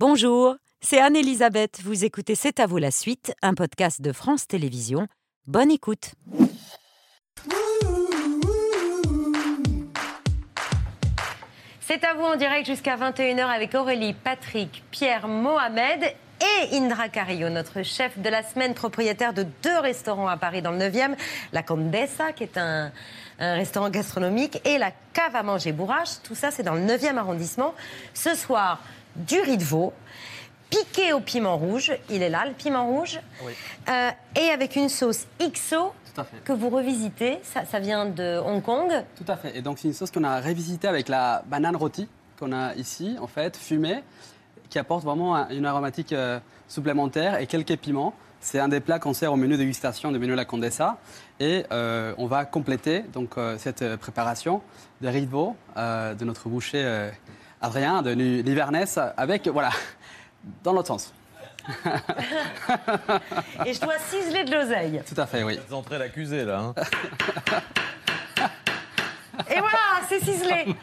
Bonjour, c'est Anne-Elisabeth. Vous écoutez C'est à vous la suite, un podcast de France Télévisions. Bonne écoute. C'est à vous en direct jusqu'à 21h avec Aurélie, Patrick, Pierre, Mohamed et Indra Carillo, notre chef de la semaine, propriétaire de deux restaurants à Paris dans le 9e, la Condessa, qui est un, restaurant gastronomique, et la cave à manger Bourrache. Tout ça, c'est dans le 9e arrondissement. Ce soir, du riz de veau, piqué au piment rouge. Il est là, le piment rouge. Euh, et avec une sauce XO Tout à fait. que vous revisitez. Ça, ça vient de Hong Kong. Tout à fait. Et donc, c'est une sauce qu'on a révisitée avec la banane rôtie qu'on a ici, en fait, fumée, qui apporte vraiment un- une aromatique euh, supplémentaire et quelques piments. C'est un des plats qu'on sert au menu dégustation du menu La Condessa. Et euh, on va compléter donc, cette préparation de riz de veau de notre boucher Adrien de Lu- Livernès avec, voilà, dans l'autre sens. Et je dois ciseler de l'oseille. Tout à fait, oui. Vous entrez l'accusé là. hein. Et voilà, c'est ciselé.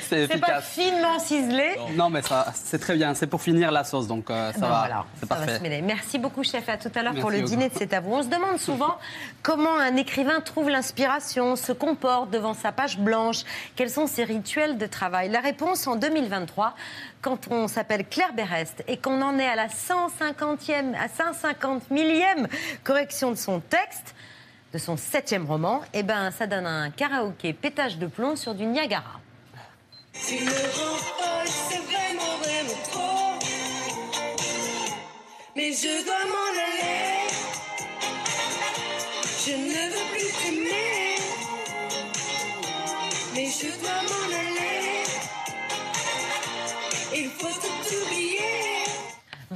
C'est pas finement ciselé. Non, mais ça, c'est très bien. C'est pour finir la sauce, donc euh, ça Ben va. voilà, c'est ça va se mêler. Merci beaucoup, chef. À tout à l'heure pour le dîner de. C'est à vous. On se demande souvent comment un écrivain trouve l'inspiration, se comporte devant sa page blanche, quels sont ses rituels de travail? La réponse en 2023, quand on s'appelle Claire Berest et qu'on en est à la 150e, à 150 millième correction de son texte, de son septième roman, eh ben, ça donne un karaoké pétage de plomb sur du Niagara. Mais je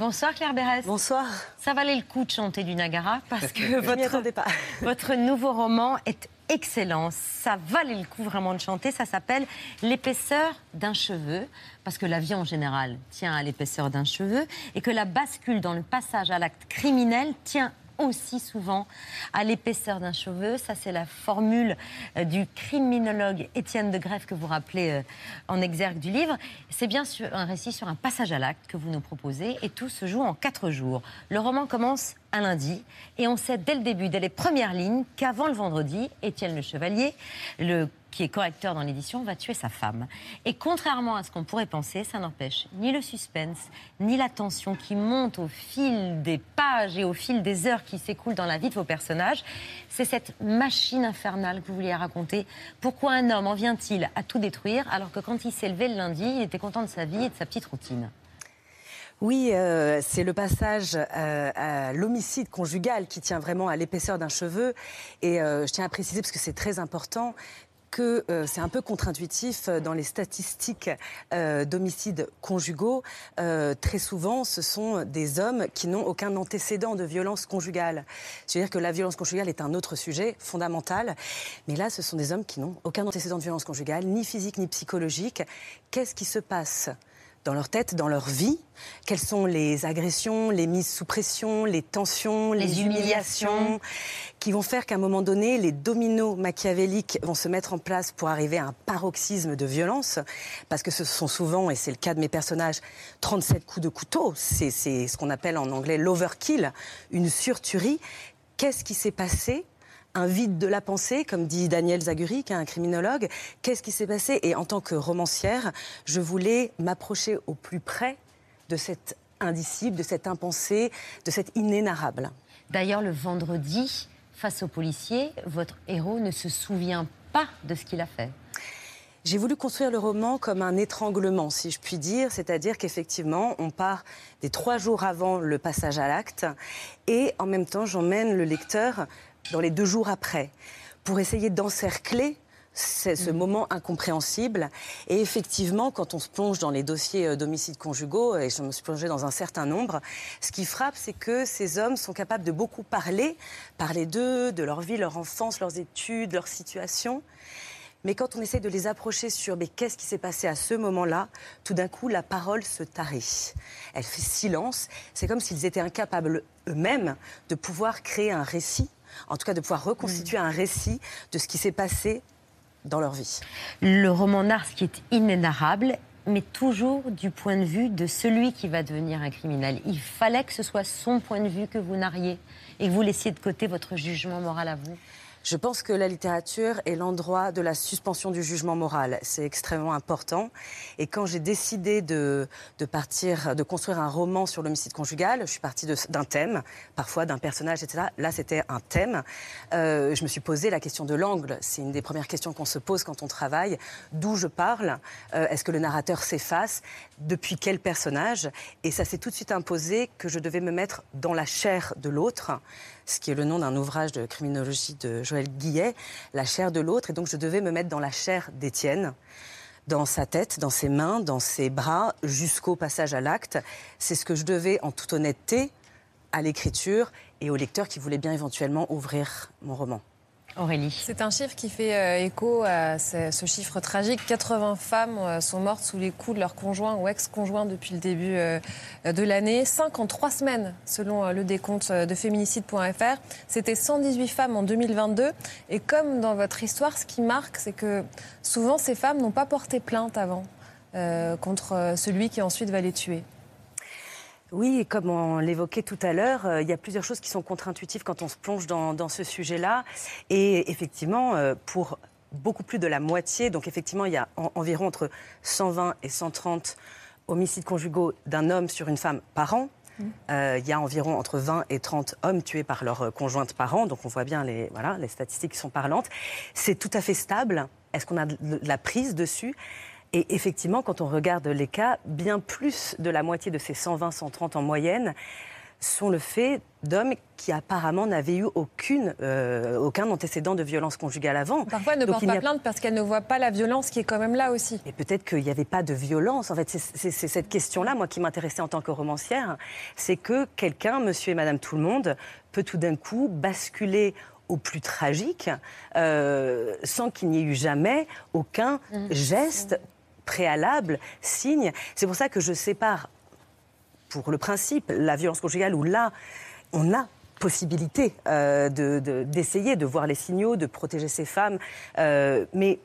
Bonsoir Claire Berest. Bonsoir. Ça valait le coup de chanter du Niagara parce que pas. votre nouveau roman est excellent. Ça valait le coup vraiment de chanter. Ça s'appelle L'épaisseur d'un cheveu parce que la vie en général tient à l'épaisseur d'un cheveu et que la bascule dans le passage à l'acte criminel tient aussi souvent à l'épaisseur d'un cheveu. Ça, c'est la formule euh, du criminologue Étienne de Greff que vous rappelez euh, en exergue du livre. C'est bien un récit sur un passage à l'acte que vous nous proposez et tout se joue en quatre jours. Le roman commence un lundi et on sait dès le début, dès les premières lignes, qu'avant le vendredi, Étienne le Chevalier, le qui est correcteur dans l'édition, va tuer sa femme. Et contrairement à ce qu'on pourrait penser, ça n'empêche ni le suspense, ni la tension qui monte au fil des pages et au fil des heures qui s'écoulent dans la vie de vos personnages. C'est cette machine infernale que vous vouliez raconter. Pourquoi un homme en vient-il à tout détruire alors que quand il s'est levé le lundi, il était content de sa vie et de sa petite routine? Oui, euh, c'est le passage euh, à l'homicide conjugal qui tient vraiment à l'épaisseur d'un cheveu. Et euh, je tiens à préciser, parce que c'est très important, que euh, c'est un peu contre-intuitif euh, dans les statistiques euh, d'homicides conjugaux. Très souvent, ce sont des hommes qui n'ont aucun antécédent de violence conjugale. C'est-à-dire que la violence conjugale est un autre sujet fondamental. Mais là, ce sont des hommes qui n'ont aucun antécédent de violence conjugale, ni physique ni psychologique. Qu'est-ce qui se passe? Dans leur tête, dans leur vie, quelles sont les agressions, les mises sous pression, les tensions, les, Les humiliations. humiliations, qui vont faire qu'à un moment donné, les dominos machiavéliques vont se mettre en place pour arriver à un paroxysme de violence, parce que ce sont souvent, et c'est le cas de mes personnages, 37 coups de couteau, c'est c'est ce qu'on appelle en anglais l'overkill, une surtuerie. Qu'est-ce qui s'est passé un vide de la pensée, comme dit Daniel Zaguri, qui est un criminologue. Qu'est-ce qui s'est passé? Et en tant que romancière, je voulais m'approcher au plus près de cet indicible, de cet impensé, de cet inénarrable. D'ailleurs, le vendredi, face aux policiers, votre héros ne se souvient pas de ce qu'il a fait. J'ai voulu construire le roman comme un étranglement, si je puis dire, c'est-à-dire qu'effectivement, on part des trois jours avant le passage à l'acte et en même temps, j'emmène le lecteur dans les deux jours après pour essayer d'encercler c'est ce moment incompréhensible. Et effectivement, quand on se plonge dans les dossiers euh, d'homicides conjugaux, et je me suis plongée dans un certain nombre, ce qui frappe, c'est que ces hommes sont capables de beaucoup parler, parler d'eux, de leur vie, leur enfance, leurs études, leur situation. Mais quand on essaie de les approcher sur mais qu'est-ce qui s'est passé à ce moment-là, tout d'un coup, la parole se tarit. Elle fait silence. C'est comme s'ils étaient incapables eux-mêmes de pouvoir créer un récit, en tout cas de pouvoir reconstituer un récit de ce qui s'est passé dans leur vie. Le roman Nars, qui est inénarrable, mais toujours du point de vue de celui qui va devenir un criminel. Il fallait que ce soit son point de vue que vous narriez et que vous laissiez de côté votre jugement moral à vous. Je pense que la littérature est l'endroit de la suspension du jugement moral. C'est extrêmement important. Et quand j'ai décidé de, de partir, de construire un roman sur l'homicide conjugal, je suis partie d'un thème, parfois d'un personnage, etc. Là, c'était un thème. Euh, je me suis posé la question de l'angle. C'est une des premières questions qu'on se pose quand on travaille. D'où je parle? Euh, Est-ce que le narrateur s'efface? Depuis quel personnage? Et ça s'est tout de suite imposé que je devais me mettre dans la chair de l'autre ce qui est le nom d'un ouvrage de criminologie de Joël Guillet, La chair de l'autre. Et donc je devais me mettre dans la chair d'Étienne, dans sa tête, dans ses mains, dans ses bras, jusqu'au passage à l'acte. C'est ce que je devais, en toute honnêteté, à l'écriture et au lecteur qui voulait bien éventuellement ouvrir mon roman. C'est un chiffre qui fait euh, écho à ce, chiffre tragique. 80 femmes euh, sont mortes sous les coups de leur conjoint ou ex-conjoint depuis le début euh, de l'année. 5 en 3 semaines, selon le décompte de féminicide.fr. C'était 118 femmes en 2022. Et comme dans votre histoire, ce qui marque, c'est que souvent ces femmes n'ont pas porté plainte avant contre celui qui ensuite va les tuer. Oui, comme on l'évoquait tout à l'heure, euh, il y a plusieurs choses qui sont contre-intuitives quand on se plonge dans, dans ce sujet-là. Et effectivement, euh, pour beaucoup plus de la moitié, donc effectivement, il y a en- environ entre 120 et 130 homicides conjugaux d'un homme sur une femme par an. Euh, il y a environ entre 20 et 30 hommes tués par leur conjointe par an, donc on voit bien les, voilà, les statistiques qui sont parlantes. C'est tout à fait stable. Est-ce qu'on a de la prise dessus? Et effectivement, quand on regarde les cas, bien plus de la moitié de ces 120-130 en moyenne sont le fait d'hommes qui apparemment n'avaient eu aucune, euh, aucun antécédent de violence conjugale avant. Parfois, elles ne portent pas a- plainte parce qu'elles ne voient pas la violence qui est quand même là aussi. Et peut-être qu'il n'y avait pas de violence. En fait, c'est- cette question-là, moi, qui m'intéressait en tant que romancière. C'est que quelqu'un, monsieur et madame tout le monde, peut tout d'un coup basculer au plus tragique euh, sans qu'il n'y ait eu jamais aucun geste préalable, signe. C'est pour ça que je sépare, pour le principe, la violence conjugale où là, on a possibilité euh, de- de- d'essayer de, voir les signaux, de protéger ces femmes. Euh, mais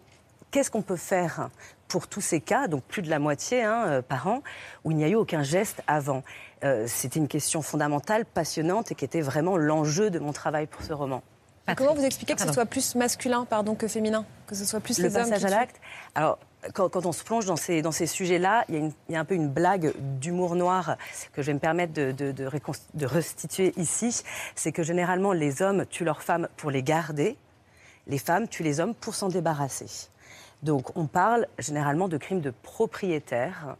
qu'est-ce qu'on peut faire pour tous ces cas, donc plus de la moitié hein, euh, par an, où il n'y a eu aucun geste avant? Euh, C'était une question fondamentale, passionnante et qui était vraiment l'enjeu de mon travail pour ce roman. Comment vous expliquez que ce soit plus masculin pardon, que féminin Que ce soit plus le les hommes passage qui à l'acte. Alors, quand, quand on se plonge dans ces, dans ces sujets-là, il y, y a un peu une blague d'humour noir que je vais me permettre de, de- de récon- de restituer ici. C'est que généralement, les hommes tuent leurs femmes pour les garder, les femmes tuent les hommes pour s'en débarrasser. Donc, on parle généralement de crimes de propriétaires.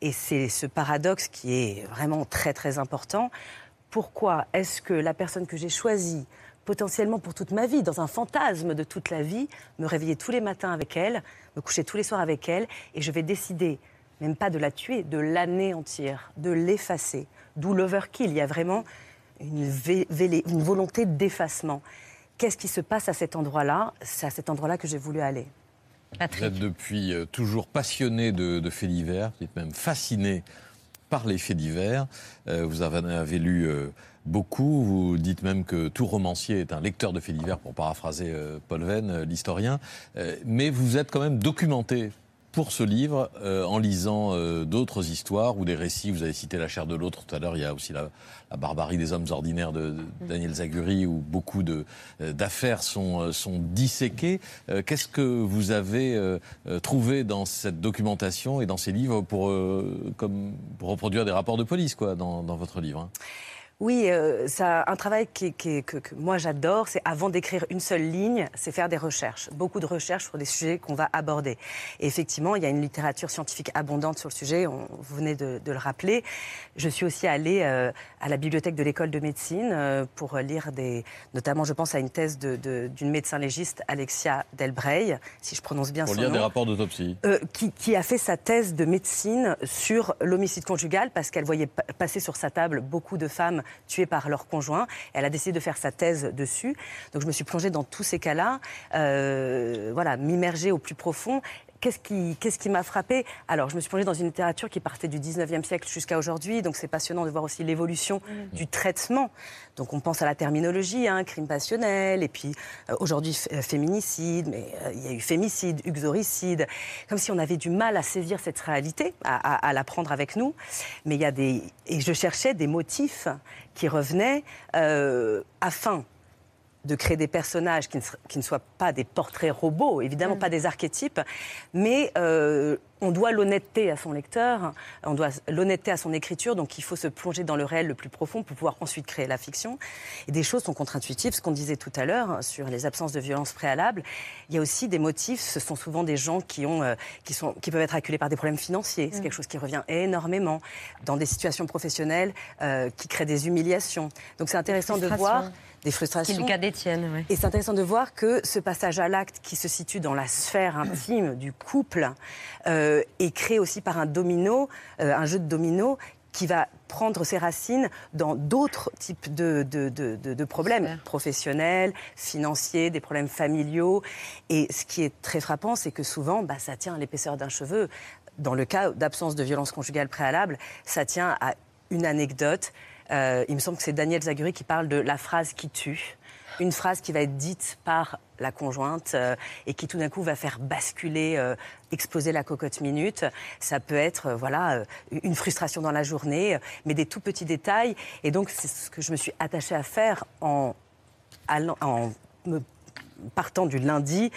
Et c'est ce paradoxe qui est vraiment très, très important. Pourquoi est-ce que la personne que j'ai choisie, potentiellement pour toute ma vie, dans un fantasme de toute la vie, me réveiller tous les matins avec elle, me coucher tous les soirs avec elle, et je vais décider, même pas de la tuer, de l'anéantir, de l'effacer. D'où l'overkill. Il y a vraiment une, vé- vélé- une volonté d'effacement. Qu'est-ce qui se passe à cet endroit-là? C'est à cet endroit-là que j'ai voulu aller. Vous Patrick. êtes depuis euh, toujours passionné de, de faits divers, vous êtes même fasciné par les faits divers. Euh, vous avez, avez lu euh, beaucoup, vous dites même que tout romancier est un lecteur de faits divers, pour paraphraser euh, Paul Venn, euh, l'historien. Euh, mais vous êtes quand même documenté pour ce livre euh, en lisant euh, d'autres histoires ou des récits. Vous avez cité La chair de l'autre tout à l'heure. Il y a aussi la, la barbarie des hommes ordinaires de, de Daniel Zaguri où beaucoup euh, d'affaires sont, sont disséquées. Qu'est-ce que vous avez trouvé dans cette documentation et dans ces livres pour, comme, pour reproduire des rapports de police quoi, dans, dans votre livre hein? Oui, euh, ça, un travail qui, qui- que, que moi j'adore, c'est avant d'écrire une seule ligne, c'est faire des recherches, beaucoup de recherches sur des sujets qu'on va aborder. Et effectivement, il y a une littérature scientifique abondante sur le sujet, on, vous venez de, de le rappeler. Je suis aussi allée euh, à la bibliothèque de l'école de médecine euh, pour lire des, notamment je pense à une thèse de- de- d'une médecin légiste, Alexia Delbrey, si je prononce bien Pour son lire nom. des rapports d'autopsie. Euh, qui, qui a fait sa thèse de médecine sur l'homicide conjugal parce qu'elle voyait pa- passer sur sa table beaucoup de femmes tuées par leur conjoint. Elle a décidé de faire sa thèse dessus. Donc je me suis plongée dans tous ces cas-là, euh, voilà, m'immerger au plus profond qu'est-ce qui, qu'est-ce qui m'a frappé Alors, je me suis plongée dans une littérature qui partait du 19e siècle jusqu'à aujourd'hui, donc c'est passionnant de voir aussi l'évolution du traitement. Donc, on pense à la terminologie, hein, crime passionnel, et puis euh, aujourd'hui euh, féminicide, mais euh, il y a eu fémicide, uxoricide, comme si on avait du mal à saisir cette réalité, à, à- à la prendre avec nous. Mais il y a des. Et je cherchais des motifs qui revenaient euh, afin de créer des personnages qui ne, ser- qui ne soient pas des portraits robots, évidemment pas des archétypes, mais euh, on doit l'honnêteté à son lecteur, on doit l'honnêteté à son écriture, donc il faut se plonger dans le réel le plus profond pour pouvoir ensuite créer la fiction. Et des choses sont contre-intuitives, ce qu'on disait tout à l'heure sur les absences de violence préalables. Il y a aussi des motifs, ce sont souvent des gens qui, ont, euh, qui, sont, qui peuvent être acculés par des problèmes financiers, c'est quelque chose qui revient énormément dans des situations professionnelles euh, qui créent des humiliations. Donc c'est intéressant de voir des frustrations. le cas d'Étienne. ouais. Et c'est intéressant de voir que ce passage à l'acte qui se situe dans la sphère intime du couple euh, est créé aussi par un domino, euh, un jeu de domino qui va prendre ses racines dans d'autres types de, de- de- problèmes professionnels, financiers, des problèmes familiaux. Et ce qui est très frappant, c'est que souvent, bah, ça tient à l'épaisseur d'un cheveu. Dans le cas d'absence de violence conjugale préalable, ça tient à une anecdote. Euh, il me semble que c'est Daniel Zaguri qui parle de la phrase qui tue. Une phrase qui va être dite par la conjointe euh, et qui tout d'un coup va faire basculer, euh, exploser la cocotte minute. Ça peut être euh, voilà euh, une frustration dans la journée, euh, mais des tout petits détails. Et donc c'est ce que je me suis attachée à faire en, allant- en me partant du lundi.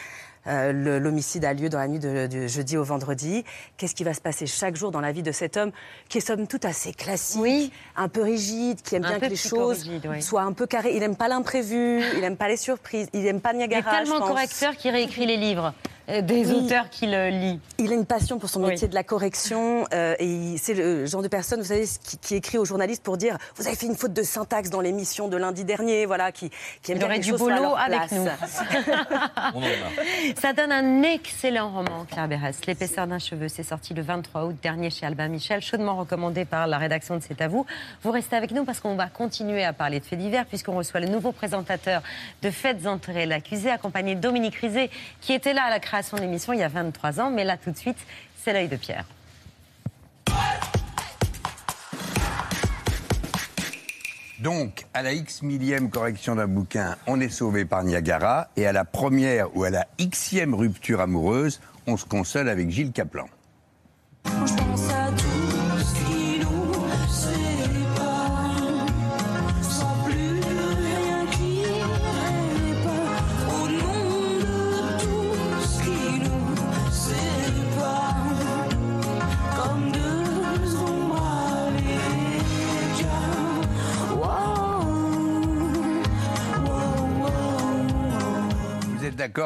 Euh, L'homicide a lieu dans la nuit de, jeudi au vendredi. Qu'est-ce qui va se passer chaque jour dans la vie de cet homme qui est somme toute assez classique, Oui. un peu rigide, qui aime Un bien que les choses oui. soient un peu carrées. Il n'aime pas l'imprévu, il n'aime pas les surprises, il n'aime pas Il est Niagara. tellement correcteur qu'il réécrit les livres des Oui. auteurs qu'il euh, lit. Il a une passion pour son Oui. métier de la correction euh, et c'est le genre de personne, vous savez, qui, qui écrit aux journalistes pour dire vous avez fait une faute de syntaxe dans l'émission de lundi dernier, voilà, qui, qui aime Il bien aurait du boulot avec place. nous. Ça donne un excellent roman, Claire Berès. L'épaisseur d'un cheveu, c'est sorti le 23 août dernier chez Albin Michel, chaudement recommandé par la rédaction de C'est à vous. Vous restez avec nous parce qu'on va continuer à parler de faits divers puisqu'on reçoit le nouveau présentateur de Faites entrer l'accusé, accompagné de Dominique Rizet, qui était là à la création de l'émission il y a 23 ans. Mais là, tout de suite, c'est l'œil de Pierre. Donc, à la X millième correction d'un bouquin, on est sauvé par Niagara, et à la première ou à la Xème rupture amoureuse, on se console avec Gilles Caplan.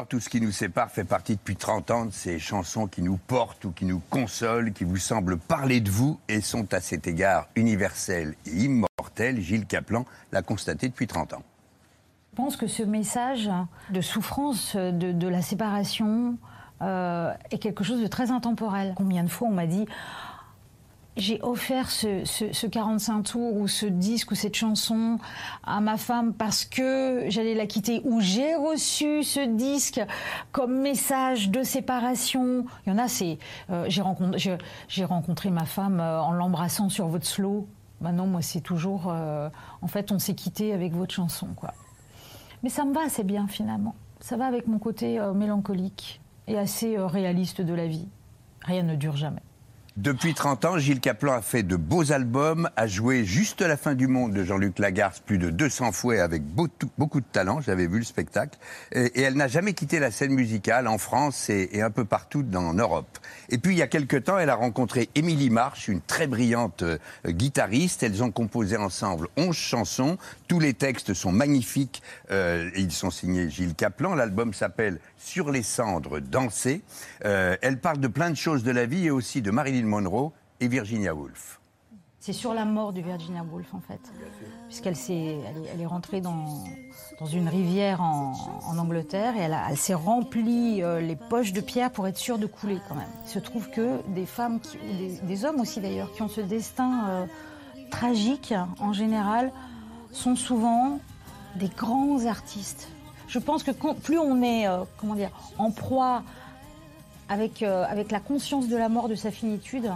Tout ce qui nous sépare fait partie depuis 30 ans de ces chansons qui nous portent ou qui nous consolent, qui vous semblent parler de vous et sont à cet égard universelles et immortelles. Gilles Caplan l'a constaté depuis 30 ans. Je pense que ce message de souffrance de, la séparation euh, est quelque chose de très intemporel. Combien de fois on m'a dit j'ai offert ce, ce- ce 45 tours ou ce disque ou cette chanson à ma femme parce que j'allais la quitter ou j'ai reçu ce disque comme message de séparation. Il y en a, c'est euh, j'ai rencontré, ma femme euh, en l'embrassant sur votre slow. Maintenant, moi, c'est toujours euh, en fait, on s'est quitté avec votre chanson, quoi. Mais ça me va assez bien finalement. Ça va avec mon côté mélancolique et assez réaliste de la vie. Rien ne dure jamais. Depuis 30 ans, Gilles Caplan a fait de beaux albums, a joué Juste la fin du monde de Jean-Luc Lagarce plus de 200 fois avec beaucoup, de talent, j'avais vu le spectacle, et, elle n'a jamais quitté la scène musicale en France et, un peu partout en Europe. Et puis il y a quelque temps, elle a rencontré Émilie March, une très brillante euh, guitariste, elles ont composé ensemble 11 chansons, tous les textes sont magnifiques, euh, ils sont signés Gilles Caplan, l'album s'appelle Sur les cendres, danser, Euh, elle parle de plein de choses de la vie et aussi de Marilyn Monroe et Virginia Woolf. C'est sur la mort de Virginia Woolf en fait, puisqu'elle est, elle est rentrée dans, dans une rivière en, en Angleterre et elle, elle s'est remplie euh, les poches de pierre pour être sûre de couler quand même. Il se trouve que des femmes, des, hommes aussi d'ailleurs, qui ont ce destin euh, tragique en général, sont souvent des grands artistes. Je pense que plus on est, euh, comment dire, en proie avec, euh, avec la conscience de la mort, de sa finitude,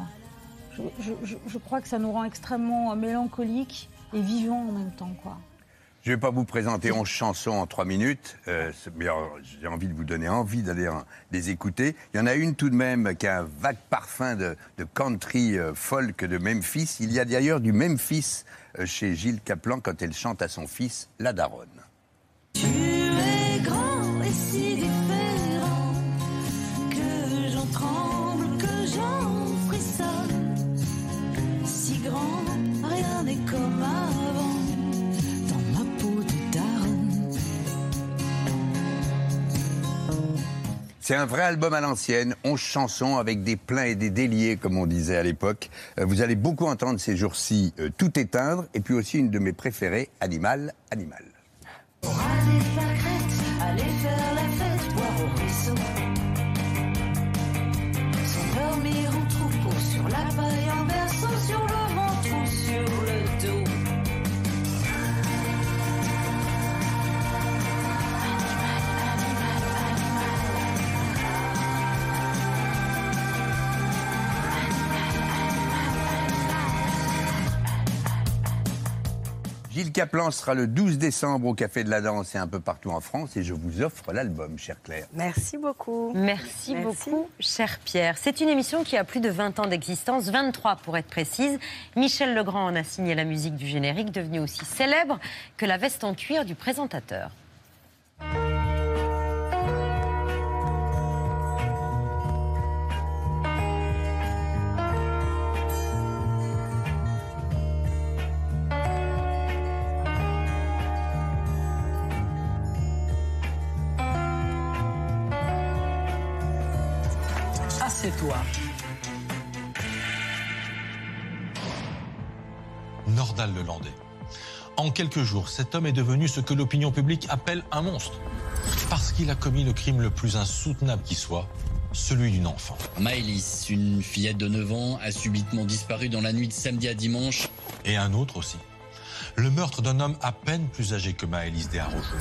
je, je- je- je crois que ça nous rend extrêmement euh, mélancoliques et vivants en même temps. Quoi. Je ne vais pas vous présenter 11 chansons en 3 minutes, euh, mais j'ai envie de vous donner envie d'aller les écouter. Il y en a une tout de même qui a un vague parfum de, de country euh, folk de Memphis. Il y a d'ailleurs du Memphis euh, chez Gilles Caplan quand elle chante à son fils La Daronne. Tu es grand et si C'est un vrai album à l'ancienne, 11 chansons avec des pleins et des déliés, comme on disait à l'époque. Euh, vous allez beaucoup entendre ces jours-ci euh, Tout éteindre, et puis aussi une de mes préférées, Animal, Animal. Caplan sera le 12 décembre au Café de la Danse et un peu partout en France, et je vous offre l'album, chère Claire. Merci beaucoup. Merci, Merci. beaucoup, cher Pierre. C'est une émission qui a plus de 20 ans d'existence, 23 pour être précise. Michel Legrand en a signé la musique du générique, devenu aussi célèbre que la veste en cuir du présentateur. Nordal Lelandais. En quelques jours, cet homme est devenu ce que l'opinion publique appelle un monstre. Parce qu'il a commis le crime le plus insoutenable qui soit, celui d'une enfant. Maëlys, une fillette de 9 ans, a subitement disparu dans la nuit de samedi à dimanche. Et un autre aussi. Le meurtre d'un homme à peine plus âgé que Maëlys Desarrocheux.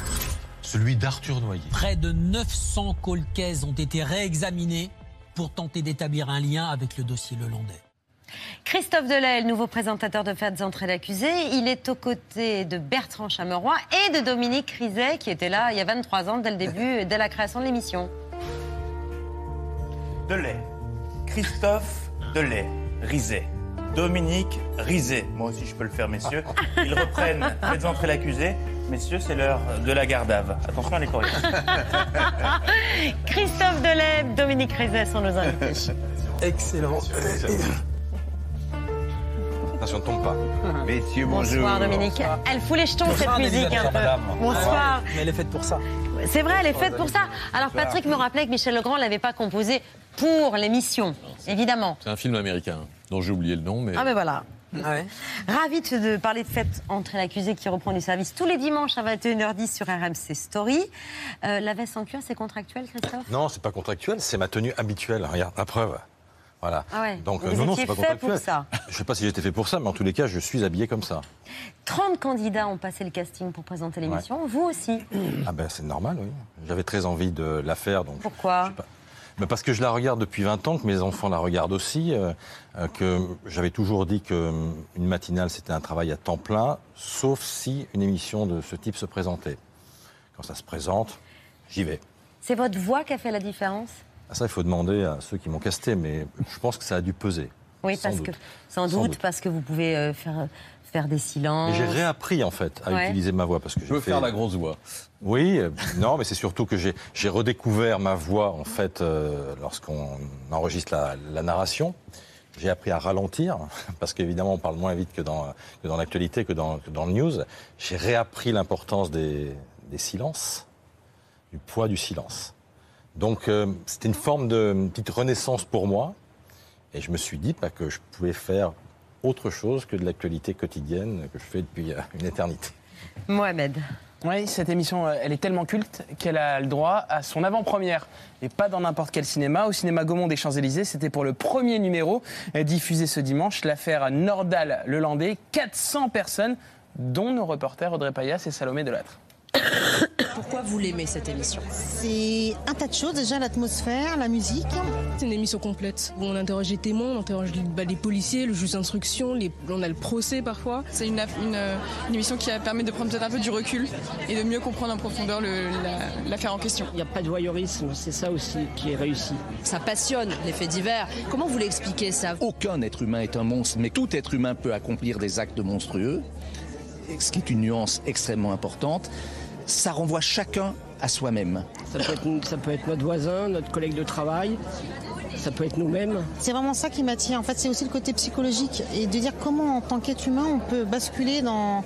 Celui d'Arthur Noyer. Près de 900 colcaises ont été réexaminées pour tenter d'établir un lien avec le dossier Lelandais. Christophe Delay, le nouveau présentateur de Faites entrer l'accusé, il est aux côtés de Bertrand Chameroy et de Dominique Rizet, qui était là il y a 23 ans, dès le début, dès la création de l'émission. Delay. Christophe Delay. Rizet. Dominique Rizet. Moi aussi, je peux le faire, messieurs. Ils reprennent Faites entrer l'accusé. Messieurs, c'est l'heure de la gardave. Attention à les courir. Christophe Delay, Dominique Rizet sont nos invités. Excellent. Attention, ne tombe pas. Messieurs, bonjour. Bonsoir Dominique. Elle fout les jetons cette musique un peu. madame. Bonsoir. Mais elle est faite pour ça. C'est vrai, elle est faite pour ça. Alors Patrick me rappelait que Michel Legrand ne l'avait pas composé pour l'émission, évidemment. C'est un film américain dont j'ai oublié le nom, mais Ah ben voilà. Ravi de, de parler de Faites entrer l'accusé qui reprend du service tous les dimanches à 21h10 sur RMC Story. Euh, la veste en cuir, c'est contractuel, Christophe? Non, c'est pas contractuel, c'est ma tenue habituelle. Regarde, la preuve. Voilà. Ah ouais. Donc, Vous euh, non, non, c'est pas fait pour ça. Je sais pas si j'étais fait pour ça, mais en tous les cas, je suis habillé comme ça. 30 candidats ont passé le casting pour présenter l'émission. Vous aussi. Ah ben, c'est normal, oui. J'avais très envie de la faire, donc Pourquoi Mais parce que je la regarde depuis 20 ans, que mes enfants la regardent aussi, euh, euh, que j'avais toujours dit qu'une matinale c'était un travail à temps plein, sauf si une émission de ce type se présentait. Quand ça se présente, j'y vais. C'est votre voix qui a fait la différence? Ça, il faut demander à ceux qui m'ont casté, mais je pense que ça a dû peser. Oui, Sans parce doute. que sans Sans doute, doute. parce que vous pouvez euh, faire faire des silences. J'ai réappris en fait à Ouais. utiliser ma voix parce que je fait- faire la grosse voix. Oui, euh, non, mais c'est surtout que j'ai j'ai redécouvert ma voix en fait euh, lorsqu'on enregistre la, la narration. J'ai appris à ralentir parce qu'évidemment on parle moins vite que dans que dans l'actualité, que dans que dans le news. J'ai réappris l'importance des, des silences, du poids du silence. Donc euh, c'était une forme de une petite renaissance pour moi et je me suis dit bah, que je pouvais faire autre chose que de l'actualité quotidienne que je fais depuis euh, une éternité. Mohamed. Oui, cette émission, euh, elle est tellement culte qu'elle a le droit à son avant-première. Et pas dans n'importe quel cinéma. Au cinéma Gaumont des Champs-Élysées, c'était pour le premier numéro diffusé ce dimanche, l'affaire Nordal-Lelandais. 400 personnes, dont nos reporters Audrey Payas et Salomé Delattre. Pourquoi vous l'aimez cette émission C'est un tas de choses. Déjà, l'atmosphère, la musique. C'est une émission complète où on interroge les témoins, on interroge les, bah, les policiers, le juge d'instruction, les- on a le procès parfois. C'est une, une, euh, une émission qui permet de prendre peut-être un peu du recul et de mieux comprendre en profondeur le- la- l'affaire en question. Il n'y a pas de voyeurisme, c'est ça aussi qui est réussi. Ça passionne les faits divers. Comment vous l'expliquez ça Aucun être humain est un monstre, mais tout être humain peut accomplir des actes monstrueux, ce qui est une nuance extrêmement importante. Ça renvoie chacun à soi-même. ça peut, être, ça peut être notre voisin, notre collègue de travail, ça peut être nous-mêmes. C'est vraiment ça qui m'attire. En fait, c'est aussi le côté psychologique et de dire comment, en tant qu'être humain, on peut basculer dans,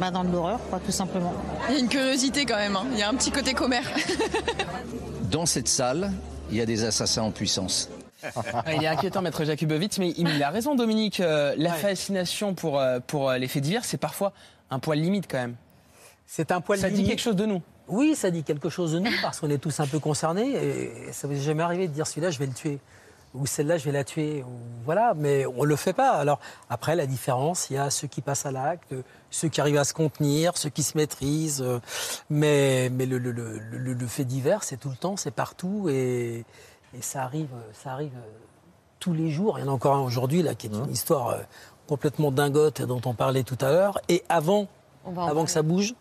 bah, dans l'horreur, quoi, tout simplement. Il y a une curiosité quand même, hein. il y a un petit côté commère. Dans cette salle, il y a des assassins en puissance. Ah, Il est inquiétant, maître Jakubowicz, mais il a raison, Dominique. Euh, la fascination pour, euh, pour euh, les faits divers, c'est parfois un poil limite quand même. C'est un poil Ça dit quelque chose de nous. Oui, ça dit quelque chose de nous parce qu'on est tous un peu concernés. Et ça vous est jamais arrivé de dire celui-là, je vais le tuer. Ou celle-là, je vais la tuer. Ou voilà, mais on ne le fait pas. Alors, après, la différence, il y a ceux qui passent à l'acte, ceux qui arrivent à se contenir, ceux qui se maîtrisent. euh, Mais, mais le, le- le- le- le fait divers, c'est tout le temps, c'est partout. Et, et ça, arrive, ça arrive euh, tous les jours. Il y en a encore un aujourd'hui, là, qui est une histoire euh, complètement dingote dont on parlait tout à l'heure. Et avant, avant parler. que ça bouge,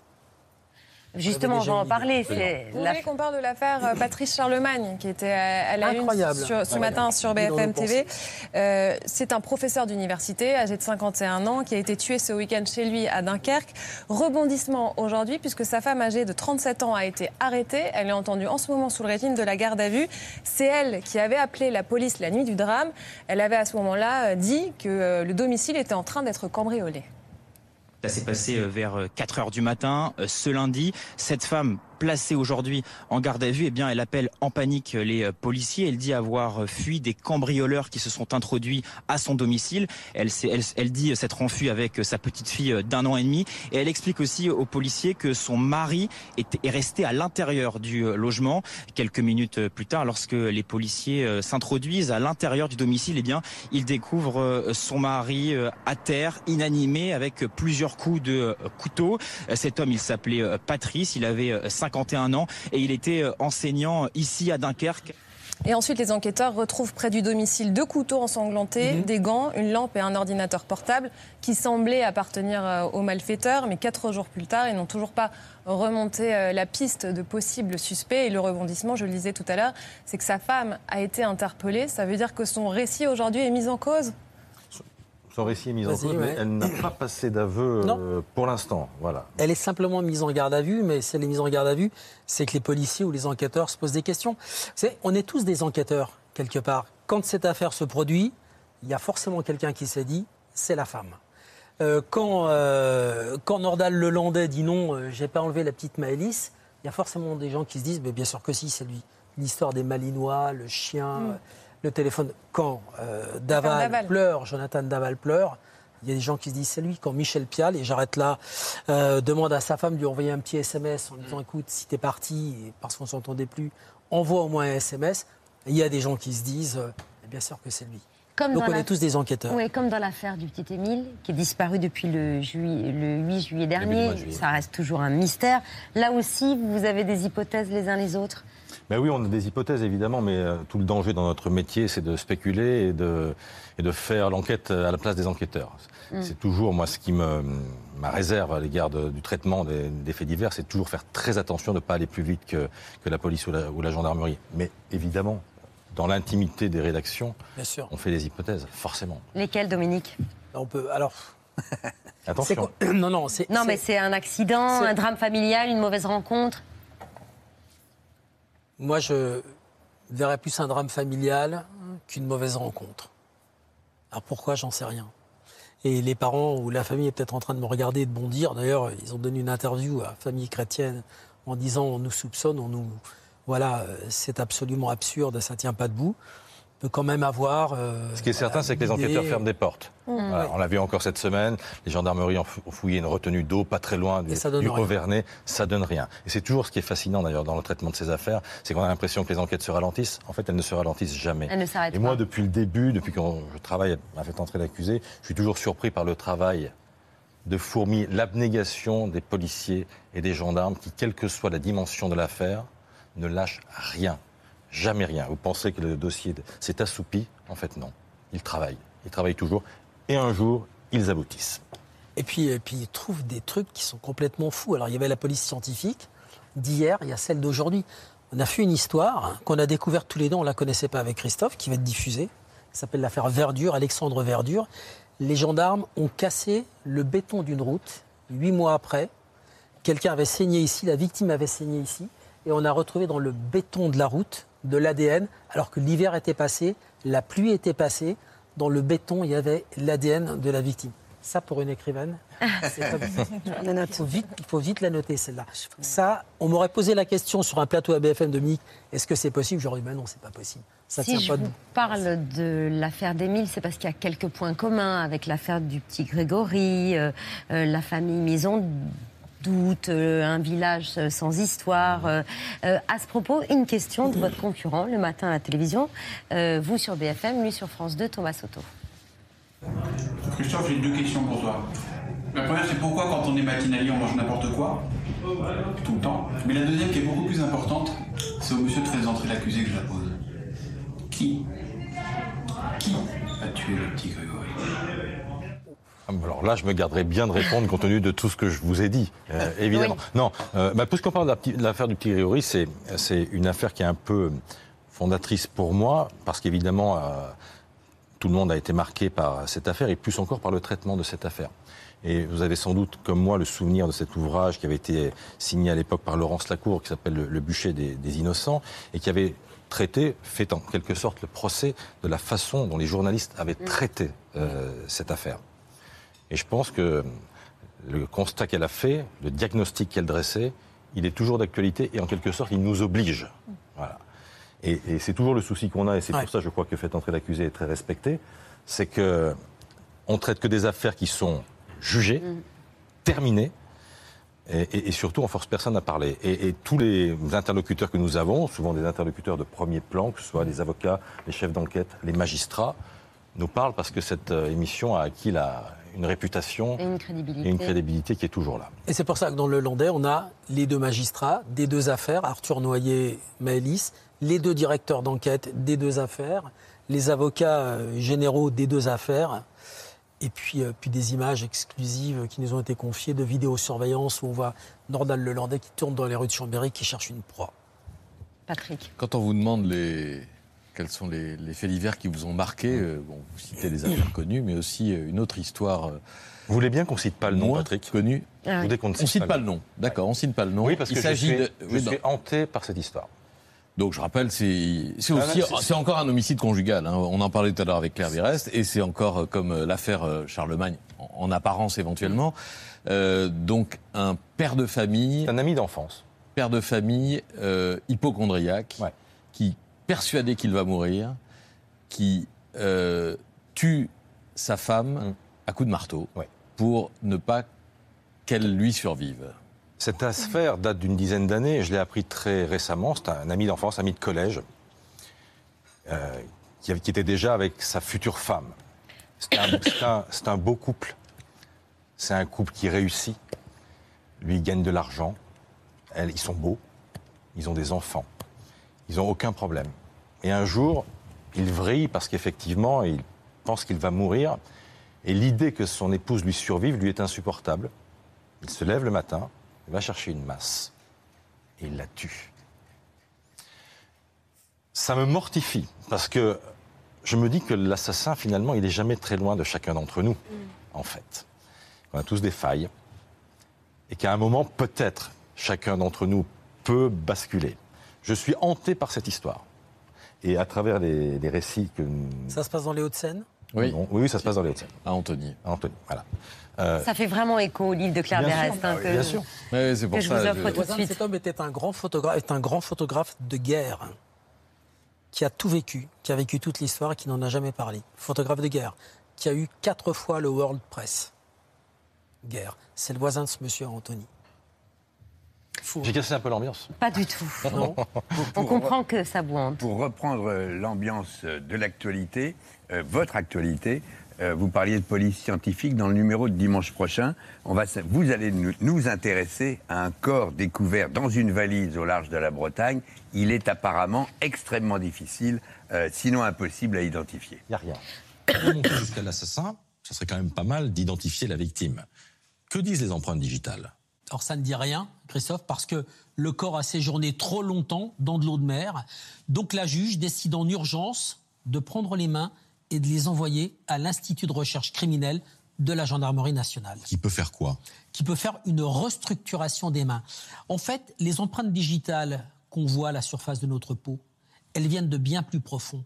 Justement, on va en parler. Vous la- voulez qu'on parle de l'affaire euh, Patrice Charlemagne, qui était à la une Incroyable. sur- ce matin sur BFM TV. Euh, C'est un professeur d'université, âgé de 51 ans, qui a été tué ce week-end chez lui à Dunkerque. Rebondissement aujourd'hui, puisque sa femme âgée de 37 ans a été arrêtée. Elle est entendue en ce moment sous le régime de la garde à vue. C'est elle qui avait appelé la police la nuit du drame. Elle avait à ce moment-là euh, dit que le domicile était en train d'être cambriolé. Ça s'est passé euh, vers 4 heures du matin euh, ce lundi. Cette femme placée aujourd'hui en garde à vue, eh bien, elle appelle en panique les policiers. Elle dit avoir fui des cambrioleurs qui se sont introduits à son domicile. Elle, dit s'être enfuie avec sa petite fille d'un an et demi. Et elle explique aussi aux policiers que son mari est, est resté à l'intérieur du logement. Quelques minutes plus tard, lorsque les policiers euh, s'introduisent à l'intérieur du domicile, eh bien, ils découvrent euh, son mari euh, à terre, inanimé, avec plusieurs coups de couteau. Cet homme, il s'appelait Patrice, il avait euh, 51 ans et il était euh, enseignant ici à Dunkerque. Et ensuite, les enquêteurs retrouvent près du domicile deux couteaux ensanglantés, des gants, une lampe et un ordinateur portable qui semblaient appartenir euh, aux malfaiteurs. Mais quatre jours plus tard, ils n'ont toujours pas remonté euh, la piste de possibles suspects. Et le rebondissement, je le disais tout à l'heure, c'est que sa femme a été interpellée. Ça veut dire que son récit aujourd'hui est mis en cause? Son récit est mis en cause, mais elle n'a pas passé d'aveu euh, pour l'instant. Voilà. Elle est simplement mise en garde à vue, mais si elle est mise en garde à vue, c'est que les policiers ou les enquêteurs se posent des questions. On est tous des enquêteurs, quelque part. Quand cette affaire se produit, il y a forcément quelqu'un qui s'est dit, c'est la femme. Euh, quand, euh, quand Nordal Lelandais dit non, euh, j'ai pas enlevé la petite Maëlys, il y a forcément des gens qui se disent, mais bien sûr que si, c'est lui. L'histoire des Malinois, le chien, Mm. Le téléphone. Quand euh, Daval, Daval. pleure, Jonathan Daval pleure, il y a des gens qui se disent c'est lui. Quand Michel Pial, et j'arrête là, euh, demande à sa femme de lui envoyer un petit SMS en disant écoute, si t'es parti, parce qu'on s'entendait plus, envoie au moins un SMS. Et il y a des gens qui se disent euh, bien sûr que c'est lui. Comme Donc on la- est tous des enquêteurs. Oui, comme dans l'affaire du petit Émile, qui est disparu depuis le, juillet- le 8 juillet dernier. juillet. Ça reste toujours un mystère. Là aussi, vous avez des hypothèses les uns les autres? Ben oui, on a des hypothèses évidemment, mais euh, tout le danger dans notre métier, c'est de spéculer et de, et de faire l'enquête à la place des enquêteurs. Mm. C'est toujours, moi, ce qui me, ma réserve à l'égard du traitement des, des faits divers, c'est toujours faire très attention de ne pas aller plus vite que, que la police ou la, ou la gendarmerie. Mais évidemment, dans l'intimité des rédactions, Bien sûr. on fait des hypothèses, forcément. Lesquelles, Dominique? On peut. Alors. Attention. Non, non, c'est. Non, mais c'est un accident, un drame familial, une mauvaise rencontre. Moi, je verrais plus un drame familial qu'une mauvaise rencontre. Alors pourquoi, j'en sais rien. Et les parents ou la famille est peut-être en train de me regarder et de bondir. D'ailleurs, ils ont donné une interview à Famille Chrétienne en disant on nous soupçonne, on nous. Voilà, euh, c'est absolument absurde, ça tient pas debout. On peut quand même avoir. euh, Ce qui est certain, c'est que les enquêteurs ferment des portes. Mmh. Voilà, on l'a vu encore cette semaine. Les gendarmeries ont fou- ont fouillé une retenue d'eau pas très loin du, ça donne du. Auvernais. Ça donne rien. Et c'est toujours ce qui est fascinant d'ailleurs dans le traitement de ces affaires, c'est qu'on a l'impression que les enquêtes se ralentissent. En fait, elles ne se ralentissent jamais. Elles ne s'arrêtent Et moi, pas. depuis le début, depuis que je travaille à fait entrer l'accusé, je suis toujours surpris par le travail de fourmis l'abnégation des policiers et des gendarmes qui, quelle que soit la dimension de l'affaire, ne lâchent rien. Jamais rien. Vous pensez que le dossier s'est assoupi? En fait, non. Ils travaillent. Ils travaillent toujours. Et un jour, ils aboutissent. Et puis, et puis ils trouvent des trucs qui sont complètement fous. Alors il y avait la police scientifique d'hier, il y a celle d'aujourd'hui. On a fait une histoire qu'on a découverte tous les deux, on ne la connaissait pas avec Christophe, qui va être diffusée. Ça s'appelle l'affaire Verdure, Alexandre Verdure. Les gendarmes ont cassé le béton d'une route, huit mois après. Quelqu'un avait saigné ici, la victime avait saigné ici, et on a retrouvé dans le béton de la route de l'ADN, alors que l'hiver était passé, la pluie était passée, dans le béton, il y avait l'ADN de la victime. Ça, pour une écrivaine, c'est pas il, faut vite, il faut vite la noter, celle-là. Ça, on m'aurait posé la question sur un plateau à BFM de Dominique, est-ce que c'est possible? J'aurais dit, ben non, c'est pas possible. Ça si tient je pas vous de... parle de l'affaire d'Émile, c'est parce qu'il y a quelques points communs avec l'affaire du petit Grégory, euh, euh, la famille Maison doute, euh, un village euh, sans histoire. Euh, à ce propos, une question de votre concurrent le matin à la télévision, vous sur BFM, lui sur France 2, Thomas Soto. Christophe, j'ai deux questions pour toi. La première, c'est pourquoi quand on est matinalier, on mange n'importe quoi Tout le temps? Mais la deuxième, qui est beaucoup plus importante, c'est au monsieur de entrer l'accusé que je la pose. Qui? Qui a tué le petit Grégory? Alors là, je me garderai bien de répondre compte tenu de tout ce que je vous ai dit, euh, évidemment. Non, euh, bah, puisqu'on parle de l'affaire du petit Grégory, c'est, c'est une affaire qui est un peu fondatrice pour moi, parce qu'évidemment, euh, tout le monde a été marqué par cette affaire, et plus encore par le traitement de cette affaire. Et vous avez sans doute, comme moi, le souvenir de cet ouvrage qui avait été signé à l'époque par Laurence Lacour, qui s'appelle Le, Le bûcher des, des innocents, et qui avait traité, fait en quelque sorte le procès de la façon dont les journalistes avaient traité euh, cette affaire. Et je pense que le constat qu'elle a fait, le diagnostic qu'elle dressait, il est toujours d'actualité et en quelque sorte, il nous oblige. Voilà. Et, et c'est toujours le souci qu'on a, et c'est pour ça, je crois, que fait entrer l'accusé est très respecté, c'est que on traite que des affaires qui sont jugées, terminées, et, et- et surtout on force personne à parler. Et, et tous les interlocuteurs que nous avons, souvent des interlocuteurs de premier plan, que ce soit les avocats, les chefs d'enquête, les magistrats, nous parlent parce que cette euh, émission a acquis la- une réputation Et une crédibilité. et une crédibilité qui est toujours là. Et c'est pour ça que dans le Landais, on a les deux magistrats des deux affaires, Arthur Noyer, Maëlys, les deux directeurs d'enquête des deux affaires, les avocats euh, généraux des deux affaires, et puis, euh, puis des images exclusives qui nous ont été confiées de vidéosurveillance où on voit Nordal Le Landais qui tourne dans les rues de Chambéry qui cherche une proie. Patrick. Quand on vous demande les... quels sont les, les faits divers qui vous ont marqué, euh, bon, vous citez des affaires connues, mais aussi euh, une autre histoire. Vous voulez bien qu'on cite pas le nom, Patrick Connue. Ah oui. Vous voulez qu'on ne On cite pas le nom. D'accord, on cite pas le nom. Oui, parce que Il je s'agit suis, de. je oui, suis non. hanté par cette histoire. Donc je rappelle, c'est c'est Ah, aussi c'est- encore un homicide conjugal. hein. On en parlait tout à l'heure avec Claire Virest, et c'est encore euh, comme euh, l'affaire euh, Charlemagne, en, en apparence éventuellement. Euh, donc un père de famille, un ami d'enfance, père de famille euh, hypochondriaque, qui persuadé qu'il va mourir, qui euh, tue sa femme à coups de marteau pour ne pas qu'elle lui survive. Cette affaire date d'une dizaine d'années, je l'ai appris très récemment. C'est un ami d'enfance, ami de collège, euh, qui, avait- qui était déjà avec sa future femme. C'est un, un- beau couple. C'est un couple qui réussit. Lui, il gagne de l'argent. Ils sont beaux. Ils ont des enfants. Ils n'ont aucun problème. Et un jour, il vrille parce qu'effectivement, il pense qu'il va mourir. Et l'idée que son épouse lui survive lui est insupportable. Il se lève le matin, il va chercher une masse et il la tue. Ça me mortifie parce que je me dis que l'assassin, finalement, il n'est jamais très loin de chacun d'entre nous, en fait. On a tous des failles et qu'à un moment, peut-être, chacun d'entre nous peut basculer. Je suis hanté par cette histoire. Et à travers les, les récits que... Ça se passe dans les Hauts-de-Seine? Oui. oui, oui, ça se passe dans les Hauts-de-Seine. À Antony. À Antony, voilà. Euh, Ça fait vraiment écho au livre de Claire Bien sûr. Berest. hein, Ah que, bien sûr. C'est que je vous offre tout de Voisin de suite. Cet homme était un grand photographe, est un grand photographe de guerre hein, qui a tout vécu, qui a vécu toute l'histoire et qui n'en a jamais parlé. Photographe de guerre qui a eu quatre fois le World Press. Guerre. C'est le voisin de ce monsieur Anthony. J'ai cassé un peu l'ambiance. Pas du tout. Non. On comprend que ça hante. Pour reprendre l'ambiance de l'actualité, euh, votre actualité. Euh, vous parliez de police scientifique dans le numéro de dimanche prochain. On va, vous allez nous, nous intéresser à un corps découvert dans une valise au large de la Bretagne. Il est apparemment extrêmement difficile, euh, sinon impossible à identifier. Il n'y a rien. Pour monter jusqu'à l'assassin, ça serait quand même pas mal d'identifier la victime. Que disent les empreintes digitales? Alors ça ne dit rien, Christophe, parce que le corps a séjourné trop longtemps dans de l'eau de mer. Donc la juge décide en urgence de prendre les mains et de les envoyer à l'Institut de recherche criminelle de la gendarmerie nationale. Qui peut faire quoi? Qui peut faire une restructuration des mains. En fait, les empreintes digitales qu'on voit à la surface de notre peau, elles viennent de bien plus profond.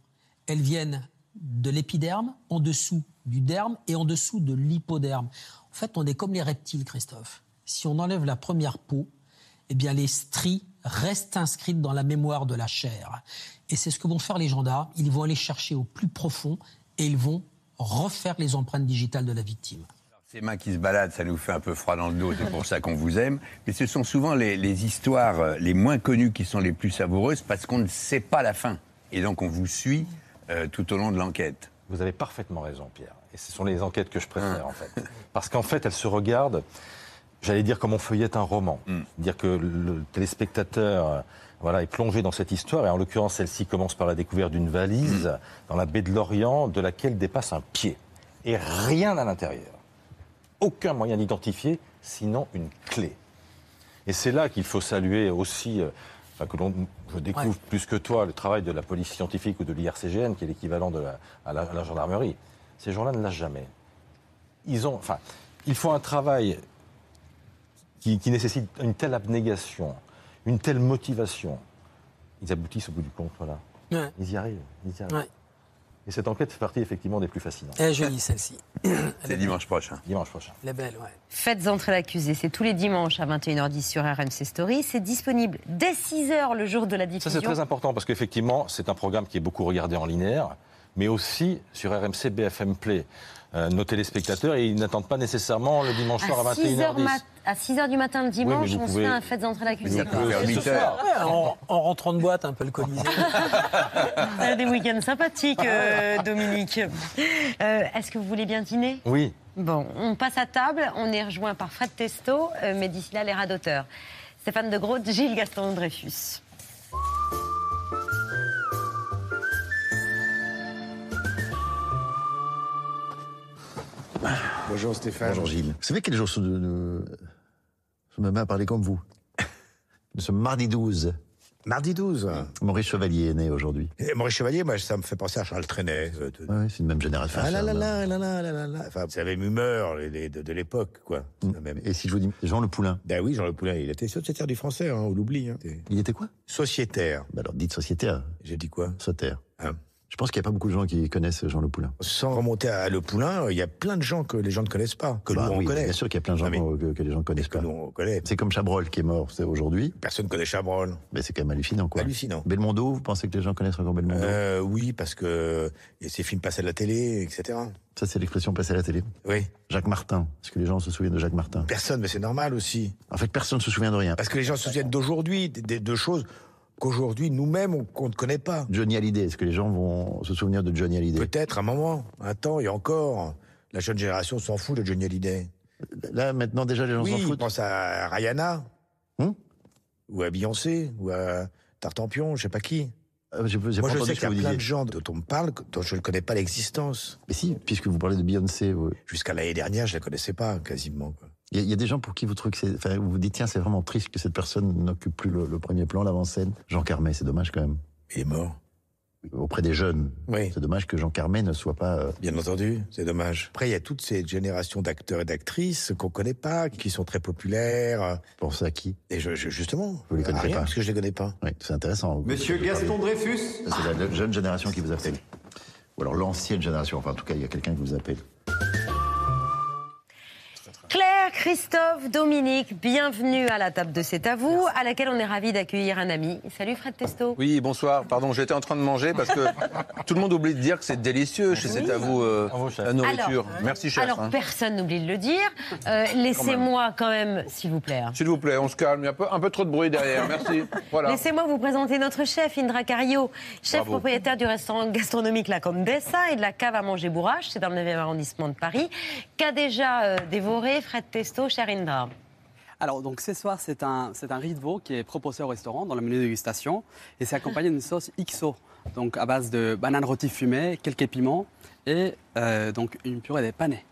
Elles viennent de l'épiderme, en dessous du derme et en dessous de l'hypoderme. En fait, on est comme les reptiles, Christophe. Si on enlève la première peau, eh bien, les stries restent inscrites dans la mémoire de la chair. Et c'est ce que vont faire les gendarmes. Ils vont aller chercher au plus profond et ils vont refaire les empreintes digitales de la victime. Ces mains qui se baladent, ça nous fait un peu froid dans le dos, c'est pour ça qu'on vous aime. Mais ce sont souvent les, les histoires euh, les moins connues qui sont les plus savoureuses parce qu'on ne sait pas la fin. Et donc on vous suit euh, tout au long de l'enquête. Vous avez parfaitement raison, Pierre. Et ce sont les enquêtes que je préfère, en fait. Parce qu'en fait, elles se regardent, j'allais dire, comme on feuillette un roman. Dire que le téléspectateur euh, voilà, est plongé dans cette histoire. Et en l'occurrence, celle-ci commence par la découverte d'une valise dans la baie de l'Orient, de laquelle dépasse un pied. Et rien à l'intérieur. Aucun moyen d'identifier, sinon une clé. Et c'est là qu'il faut saluer aussi, euh, enfin, que l'on, je découvre Ouais. plus que toi le travail de la police scientifique ou de l'IRCGN, qui est l'équivalent de la, à la, à la gendarmerie. Ces gens-là ne lâchent jamais. Ils ont, enfin, il faut un travail qui, qui nécessite une telle abnégation, une telle motivation. Ils aboutissent au bout du compte, voilà. Ouais. Ils y arrivent. Ils y arrivent. Ouais. Et cette enquête fait partie effectivement des plus fascinantes. Elle est jolie, celle-ci. C'est dimanche prochain. Dimanche prochain. Est belle, ouais. Faites entrer l'accusé, c'est tous les dimanches à 21h10 sur RMC Story. C'est disponible dès 6h le jour de la Ça, diffusion. c'est très important parce qu'effectivement, c'est un programme qui est beaucoup regardé en linéaire, mais aussi sur RMC BFM Play. Euh, nos téléspectateurs, ils n'attendent pas nécessairement le dimanche soir à 6h 21h10. à 6h du matin le dimanche, vous on pouvez- se fait un 8 soir. heures. Ouais, en, en rentrant de boîte, un peu le Colisée. On a des week-ends sympathiques, euh, Dominique. Euh, Est-ce que vous voulez bien dîner? Oui. Bon, on passe à table. On est rejoint par Fred Testo, euh, mais d'ici là, les radoteurs. Stéphane de Groot, Gilles Gaston Dreyfus. Bonjour Stéphane. Bonjour Gilles. Vous savez quel jour je, je- je me mets à parler comme vous? Nous sommes mardi 12. Mardi 12. Maurice Chevalier est né aujourd'hui. Maurice Chevalier, moi, ça me fait penser à Charles Trenet. euh, de- Ouais, c'est une même génération. Ah là là là. là là là là. Enfin, c'est la même humeur de, de l'époque, quoi. La même. Et si je vous dis Jean Le Poulain? Ben oui, Jean Le Poulain, il était sociétaire du français, hein, on l'oublie. Hein. Il était quoi? Sociétaire. Bah Alors dites sociétaire. J'ai dit quoi? Sauterre. Hein? Je pense qu'il n'y a pas beaucoup de gens qui connaissent Jean Le Poulain. Sans remonter à Le Poulain, il y a plein de gens que les gens ne connaissent pas, que Bah nous on connaît. Bien sûr qu'il y a plein de gens que, que les gens ne connaissent que pas. nous on connaît. C'est comme Chabrol qui est mort aujourd'hui. Personne ne connaît Chabrol. Mais c'est quand même hallucinant quoi. Hallucinant. Belmondo, vous pensez que les gens connaissent encore Belmondo? Euh, oui, parce que ses films passent à la télé, etc. Ça c'est l'expression passée à la télé. Oui. Jacques Martin. Est-ce que les gens se souviennent de Jacques Martin? Personne, mais c'est normal aussi. En fait, personne ne se souvient de rien. Parce que les gens se souviennent d'aujourd'hui, des, des- de choses qu'aujourd'hui, nous-mêmes, on, qu'on ne connaît pas. Johnny Hallyday, est-ce que les gens vont se souvenir de Johnny Hallyday? Peut-être un moment, un temps, et encore. La jeune génération s'en fout de Johnny Hallyday. Là, maintenant, déjà, les gens oui, s'en foutent. pensent à Rihanna. Hum? Ou à Beyoncé, ou à Tartampion, je sais pas qui. Euh, j'ai- j'ai Moi, pas je sais qu'il y a plein de gens dont on me parle, dont je ne connais pas l'existence. Mais si, puisque vous parlez de Beyoncé, vous- Jusqu'à l'année dernière, je ne la connaissais pas, quasiment. quoi. Il y, a- il y a des gens pour qui vous trouvez que c'est, enfin, vous vous dites tiens, c'est vraiment triste que cette personne n'occupe plus le, le premier plan, l'avant-scène. Jean Carmet, c'est dommage quand même. Il est mort. Auprès des jeunes, Oui. c'est dommage que Jean Carmet ne soit pas. euh, Bien entendu, c'est dommage. Après, il y a toute cette génération d'acteurs et d'actrices qu'on connaît pas, qui sont très populaires. Pour ça, qui? Et je, je- justement, Vous les connaissez rien, pas parce que je les connais pas. Oui, c'est intéressant. Monsieur Gaston Dreyfus C'est la jeune génération qui vous appelle. Ou alors l'ancienne génération, enfin en tout cas, il y a quelqu'un qui vous appelle. Christophe, Dominique, bienvenue à la table de C'est à vous, à laquelle on est ravi d'accueillir un ami. Salut Fred Testo. Oui, bonsoir. Pardon, j'étais en train de manger parce que tout le monde oublie de dire que c'est délicieux chez C'est à vous euh, la nourriture. Alors, Merci, chef. Alors, hein. personne n'oublie de le dire. Euh, Laissez-moi quand même, s'il vous plaît. hein. S'il vous plaît, on se calme. Il y a un peu, un peu trop de bruit derrière. Merci. Voilà. Laissez-moi vous présenter notre chef, Indra Cario, chef Bravo. propriétaire du restaurant gastronomique La Condessa et de la cave à manger Bourrache, c'est dans le 9e arrondissement de Paris, qu'a déjà euh, dévoré Fred Testo, Alors, donc ce soir, c'est un, c'est un riz de veau qui est proposé au restaurant dans le menu de dégustation. Et c'est accompagné d'une sauce XO, donc à base de bananes rôties fumées, quelques piments et euh, donc une purée de panais.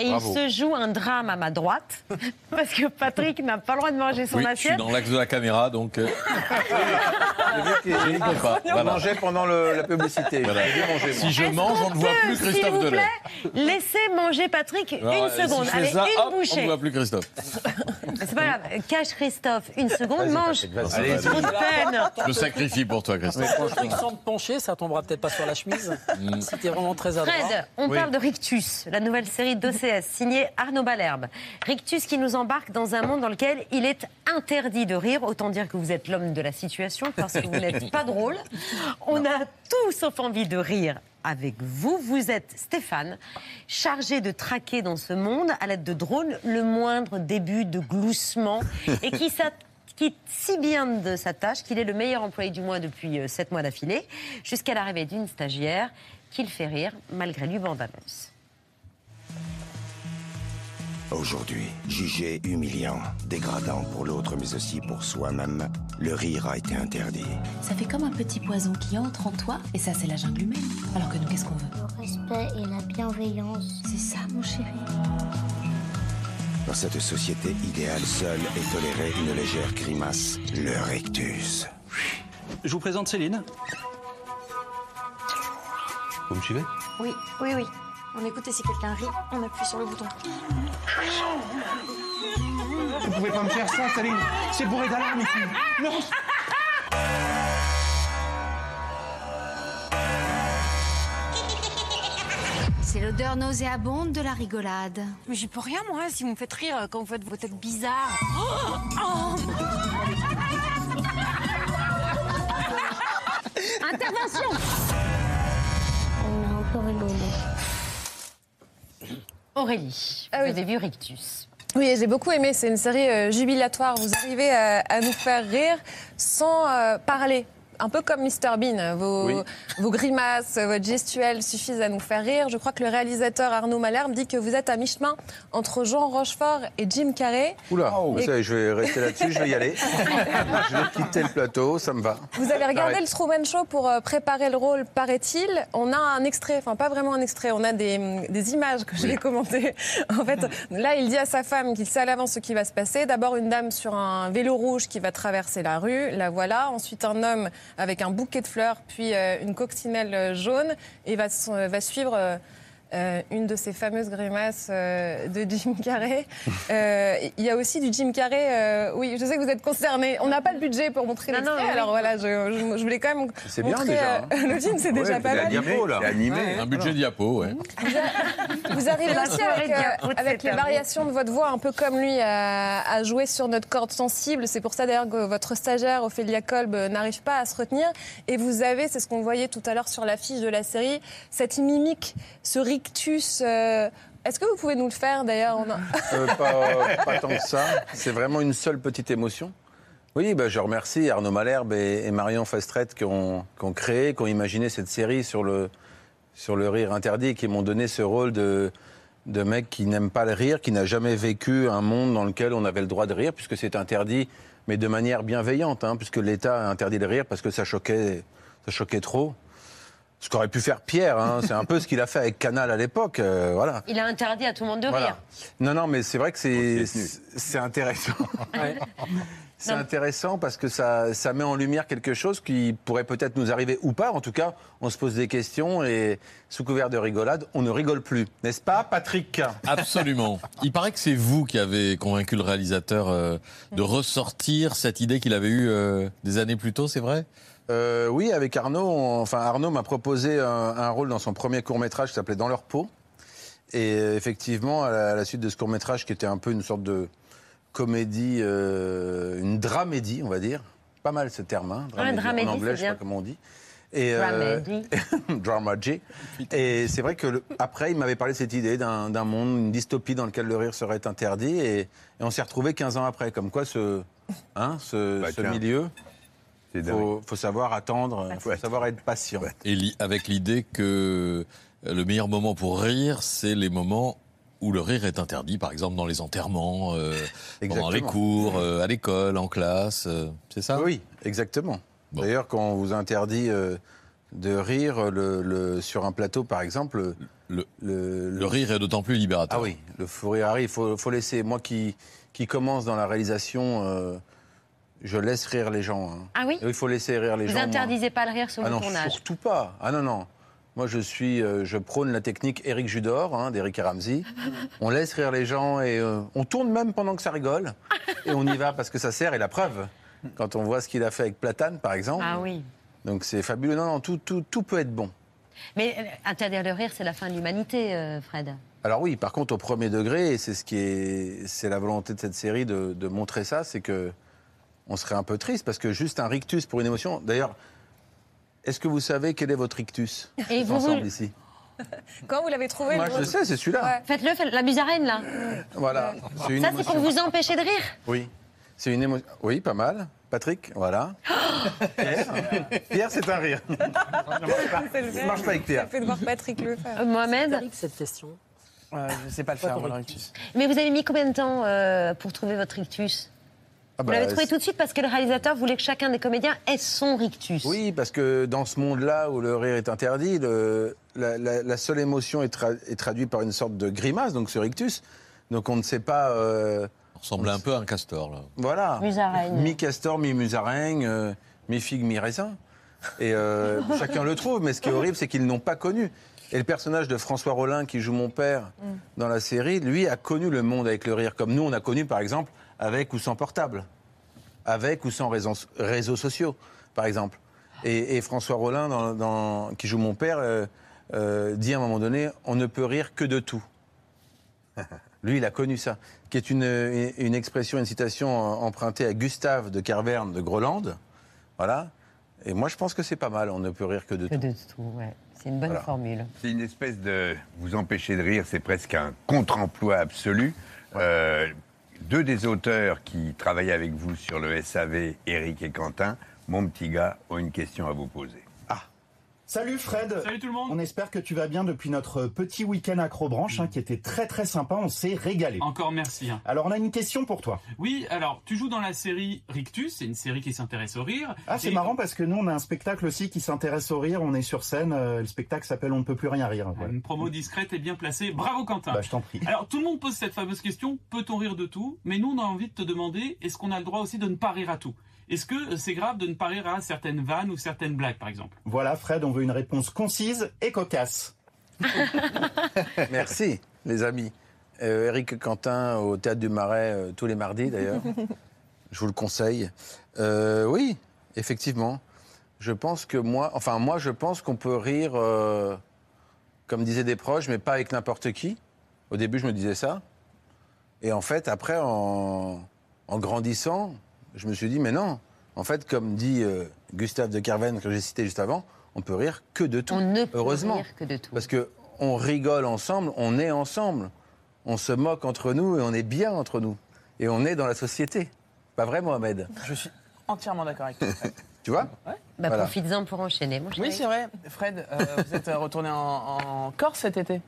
Et Bravo. il se joue un drame à ma droite, parce que Patrick n'a pas le droit de manger son Oui, je suis assiette. dans l'axe de la caméra, donc euh, je ne peux pas. Il Voilà. mangeait pendant le- la publicité. Voilà. Manger, moi. Si je mange, on ne voit plus S'il Christophe vous Delay. plaît, laissez manger Patrick Alors, une seconde. Si je Allez, ça, une hop, on ne bouchée. voit plus Christophe. C'est pas grave. Cache Christophe une seconde, mange. Patrick, vas-y. Allez, Vas-y. trop de peine. Je me sacrifie pour toi, Christophe. Patrick, sans te pencher, ça tombera peut-être pas sur la chemise. si t'es vraiment très adroit. Fred, on parle de Rictus, la nouvelle série d'OCS signée Arnaud Balherbe. Rictus qui nous embarque dans un monde dans lequel il est interdit de rire. Autant dire que vous êtes l'homme de la situation parce que vous n'êtes pas drôle. On a tout sauf envie de rire avec vous. Vous êtes Stéphane, chargé de traquer dans ce monde, à l'aide de drones, le moindre début de gloussement et qui s'acquitte si bien de sa tâche qu'il est le meilleur employé du mois depuis euh, sept mois d'affilée, jusqu'à l'arrivée d'une stagiaire qu'il fait rire malgré lui bande annonce. Aujourd'hui, jugé humiliant, dégradant pour l'autre mais aussi pour soi-même, le rire a été interdit. Ça fait comme un petit poison qui entre en toi, et ça, c'est la jungle humaine. Alors que nous, qu'est-ce qu'on veut? Le respect et la bienveillance. C'est ça, mon chéri. Dans cette société idéale, seule est tolérée une légère grimace, le rectus. Je vous présente Céline. Vous me suivez? Oui, oui, oui. On écoute et si quelqu'un rit, on appuie sur le bouton. Vous pouvez pas me faire ça, Céline C'est bourré d'alarme ici Non C'est l'odeur nauséabonde de la rigolade. Mais j'y peux rien, moi, si vous me faites rire quand vous faites vos têtes bizarres. Oh Intervention On a encore rigolé. Aurélie, Ah vous oui. avez vu Rictus. Oui, j'ai beaucoup aimé. C'est une série euh, jubilatoire. Vous arrivez à, à nous faire rire sans euh, parler. Un peu comme Mr Bean, vos, Oui. vos grimaces, votre gestuelle suffisent à nous faire rire. Je crois que le réalisateur Arnaud Malherbe dit que vous êtes à mi-chemin entre Jean Rochefort et Jim Carrey. Oula, Et- ça y est, je vais rester là-dessus, je vais y aller. je vais quitter le plateau, ça me va. Vous avez regardé Arrête. le Truman Show pour euh, préparer le rôle, paraît-il. On a un extrait, enfin pas vraiment un extrait, on a des, des images que je vais commenter. En fait, là, il dit à sa femme qu'il sait à l'avance ce qui va se passer. D'abord, une dame sur un vélo rouge qui va traverser la rue, la voilà. Ensuite, un homme avec un bouquet de fleurs, puis euh, une coccinelle euh, jaune, et va, euh, va suivre. Euh, une de ces fameuses grimaces euh, de Jim Carrey. Euh, Il y a aussi du Jim Carrey. euh, oui, je sais que vous êtes concernés. On n'a pas le budget pour montrer Non, l'extrait, oui. alors voilà, je, je- je voulais quand même C'est bien montrer déjà, euh, hein. le film, c'est Ouais, déjà pas mal. diapo, là. Animé. Ouais. Un budget diapo, ouais. Vous arrivez aussi avec, euh, les variations de votre voix, un peu comme lui, à, à jouer sur notre corde sensible. C'est pour ça d'ailleurs que votre stagiaire, Ophélia Kolb, n'arrive pas à se retenir. Et vous avez, c'est ce qu'on voyait tout à l'heure sur l'affiche de la série, cette mimique, ce rictus. Euh, Est-ce que vous pouvez nous le faire d'ailleurs a- Euh, pas, pas tant que ça. C'est vraiment une seule petite émotion. Oui, bah, je remercie Arnaud Malherbe et, Marion Fastrette qui ont, créé, qui ont imaginé cette série sur le, sur le rire interdit, qui m'ont donné ce rôle de, de mec qui n'aime pas le rire, qui n'a jamais vécu un monde dans lequel on avait le droit de rire, puisque c'est interdit, mais de manière bienveillante, hein, puisque l'État a interdit de rire parce que ça choquait, ça choquait trop. Ce qu'aurait pu faire Pierre, hein, c'est un peu ce qu'il a fait avec Canal à l'époque. euh, voilà. Il a interdit à tout le monde de Voilà. rire. Non, non, mais c'est vrai que c'est c'est intéressant. C'est intéressant parce que ça, ça met en lumière quelque chose qui pourrait peut-être nous arriver ou pas. En tout cas, on se pose des questions et sous couvert de rigolade, on ne rigole plus. N'est-ce pas, Patrick? Absolument. Il paraît que c'est vous qui avez convaincu le réalisateur euh, de ressortir cette idée qu'il avait eue euh, des années plus tôt, c'est vrai? Euh, Oui, avec Arnaud. on- enfin, Arnaud m'a proposé un, un rôle dans son premier court métrage qui s'appelait Dans leur peau. Et euh, effectivement, à la, à la suite de ce court-métrage qui était un peu une sorte de comédie, euh, une dramédie, on va dire. Pas mal ce terme, hein, Ouais, dramédie, en anglais, je sais pas comment on dit. Et, euh, Dramédie. Et c'est vrai que le- après, il m'avait parlé de cette idée d'un monde, une dystopie dans lequel le rire serait interdit. Et, et on s'est retrouvé 15 ans après. Comme quoi, ce, hein, ce, Bah, ce milieu, il faut, faut savoir attendre, il faut savoir être patient. Et li- avec l'idée que euh, le meilleur moment pour rire, c'est les moments où le rire est interdit, par exemple dans les enterrements, euh, pendant les cours, euh, à l'école, en classe. euh, c'est ça? Oui, exactement. D'ailleurs, quand on vous interdit euh, de rire le, le- sur un plateau, par exemple, le, le, rire est d'autant plus libérateur. Ah oui, le fou rire arrive. Il faut, faut laisser. Moi qui, qui commence dans la réalisation, euh, je laisse rire les gens. hein. Ah oui Il faut laisser rire les Vous gens. moi. interdisez pas le rire sur Ah le non, tournage. surtout pas. Ah non, non. Moi, je suis, euh, je prône la technique Eric Judor, hein, d'Eric et Ramsey. On laisse rire les gens et euh, on tourne même pendant que ça rigole. Et on y va parce que ça sert. Et la preuve, quand on voit ce qu'il a fait avec Platane, par exemple. Ah oui. Donc c'est fabuleux. Non, non, tout, tout, tout peut être bon. Mais euh, interdire le rire, c'est la fin de l'humanité, euh, Fred. Alors oui, par contre, au premier degré, et c'est ce qui est, c'est la volonté de cette série de, de montrer ça, c'est que on serait un peu triste parce que juste un rictus pour une émotion. D'ailleurs, est-ce que vous savez quel est votre rictus Et vous, ensemble vous- ici? Quand vous l'avez trouvé Moi, le je sais, c'est celui-là. Ouais. Faites-le, faites la musarène, là. Voilà. Une Ça, c'est pour vous empêcher de rire. Oui, c'est une émotion. Oui, pas mal. Patrick, voilà. Pierre, Pierre, c'est un rire. Ça marche pas avec Pierre. Ça fait de voir Patrick le faire. Euh, Mohamed cette question. Euh, je sais pas le faire. Mais vous avez mis combien de temps euh, pour trouver votre rictus? Ah Vous bah, l'avez trouvé c'est- tout de suite parce que le réalisateur voulait que chacun des comédiens ait son rictus. Oui, parce que dans ce monde-là où le rire est interdit, le- la, la- la seule émotion est, tra- est traduite par une sorte de grimace, donc ce rictus. Donc on ne sait pas. euh, On ressemble un peu à un castor, là. Voilà. Musaraigne. Mi-castor, mi-musaraigne, euh, mi-figue, mi-raisin. Et euh, chacun le trouve, mais ce qui est horrible, c'est qu'ils n'ont pas connu. Et le personnage de François Rollin, qui joue mon père dans la série, lui a connu le monde avec le rire, comme nous, on a connu, par exemple, avec ou sans portable, avec ou sans réseaux, réseaux sociaux, par exemple. Et, et François Rollin, dans- dans- qui joue mon père, euh, euh, dit à un moment donné on ne peut rire que de tout. Lui, il a connu ça, qui est une, expression, une citation empruntée à Gustave de Carverne de Groland. Voilà. Et moi, je pense que c'est pas mal. On ne peut rire que de Que tout. de tout, ouais. C'est une bonne Voilà. formule. C'est une espèce de. Vous empêcher de rire, c'est presque un contre-emploi absolu. Euh, deux des auteurs qui travaillaient avec vous sur le SAV, Eric et Quentin, mon petit gars, ont une question à vous poser. Salut Fred Salut tout le monde On espère que tu vas bien depuis notre petit week-end acrobranche hein, qui était très très sympa, on s'est régalé. Encore merci. hein. Alors on a une question pour toi. Oui, alors tu joues dans la série Rictus, c'est une série qui s'intéresse au rire. Ah c'est Et- marrant parce que nous on a un spectacle aussi qui s'intéresse au rire, on est sur scène, euh, le spectacle s'appelle On ne peut plus rien rire. Voilà. Une promo discrète et bien placée. Bravo Quentin. Bah, je t'en prie. Alors tout le monde pose cette fameuse question peut-on rire de tout? Mais nous on a envie de te demander est-ce qu'on a le droit aussi de ne pas rire à tout? Est-ce que c'est grave de ne pas rire à certaines vannes ou certaines blagues par exemple? Voilà Fred, on veut une réponse concise et cocasse. Merci, les amis. Euh, Eric Quentin au Théâtre du Marais euh, tous les mardis, d'ailleurs. Je vous le conseille. Euh, oui, effectivement. Je pense que moi, enfin moi, je pense qu'on peut rire, euh, comme disaient des proches, mais pas avec n'importe qui. Au début, je me disais ça. Et en fait, après, en, en grandissant, je me suis dit, mais non. En fait, comme dit euh, Gustave de Carven, que j'ai cité juste avant, on peut rire que de tout. On ne peut Heureusement. rire que de tout. Parce que on rigole ensemble, on est ensemble. On se moque entre nous et on est bien entre nous. Et on est dans la société. Pas vrai, Mohamed? Je suis entièrement d'accord avec toi. Tu vois? Bah, Voilà. profites-en pour enchaîner, mon. Oui, c'est vrai. Fred, euh, vous êtes euh, retourné en, en Corse cet été?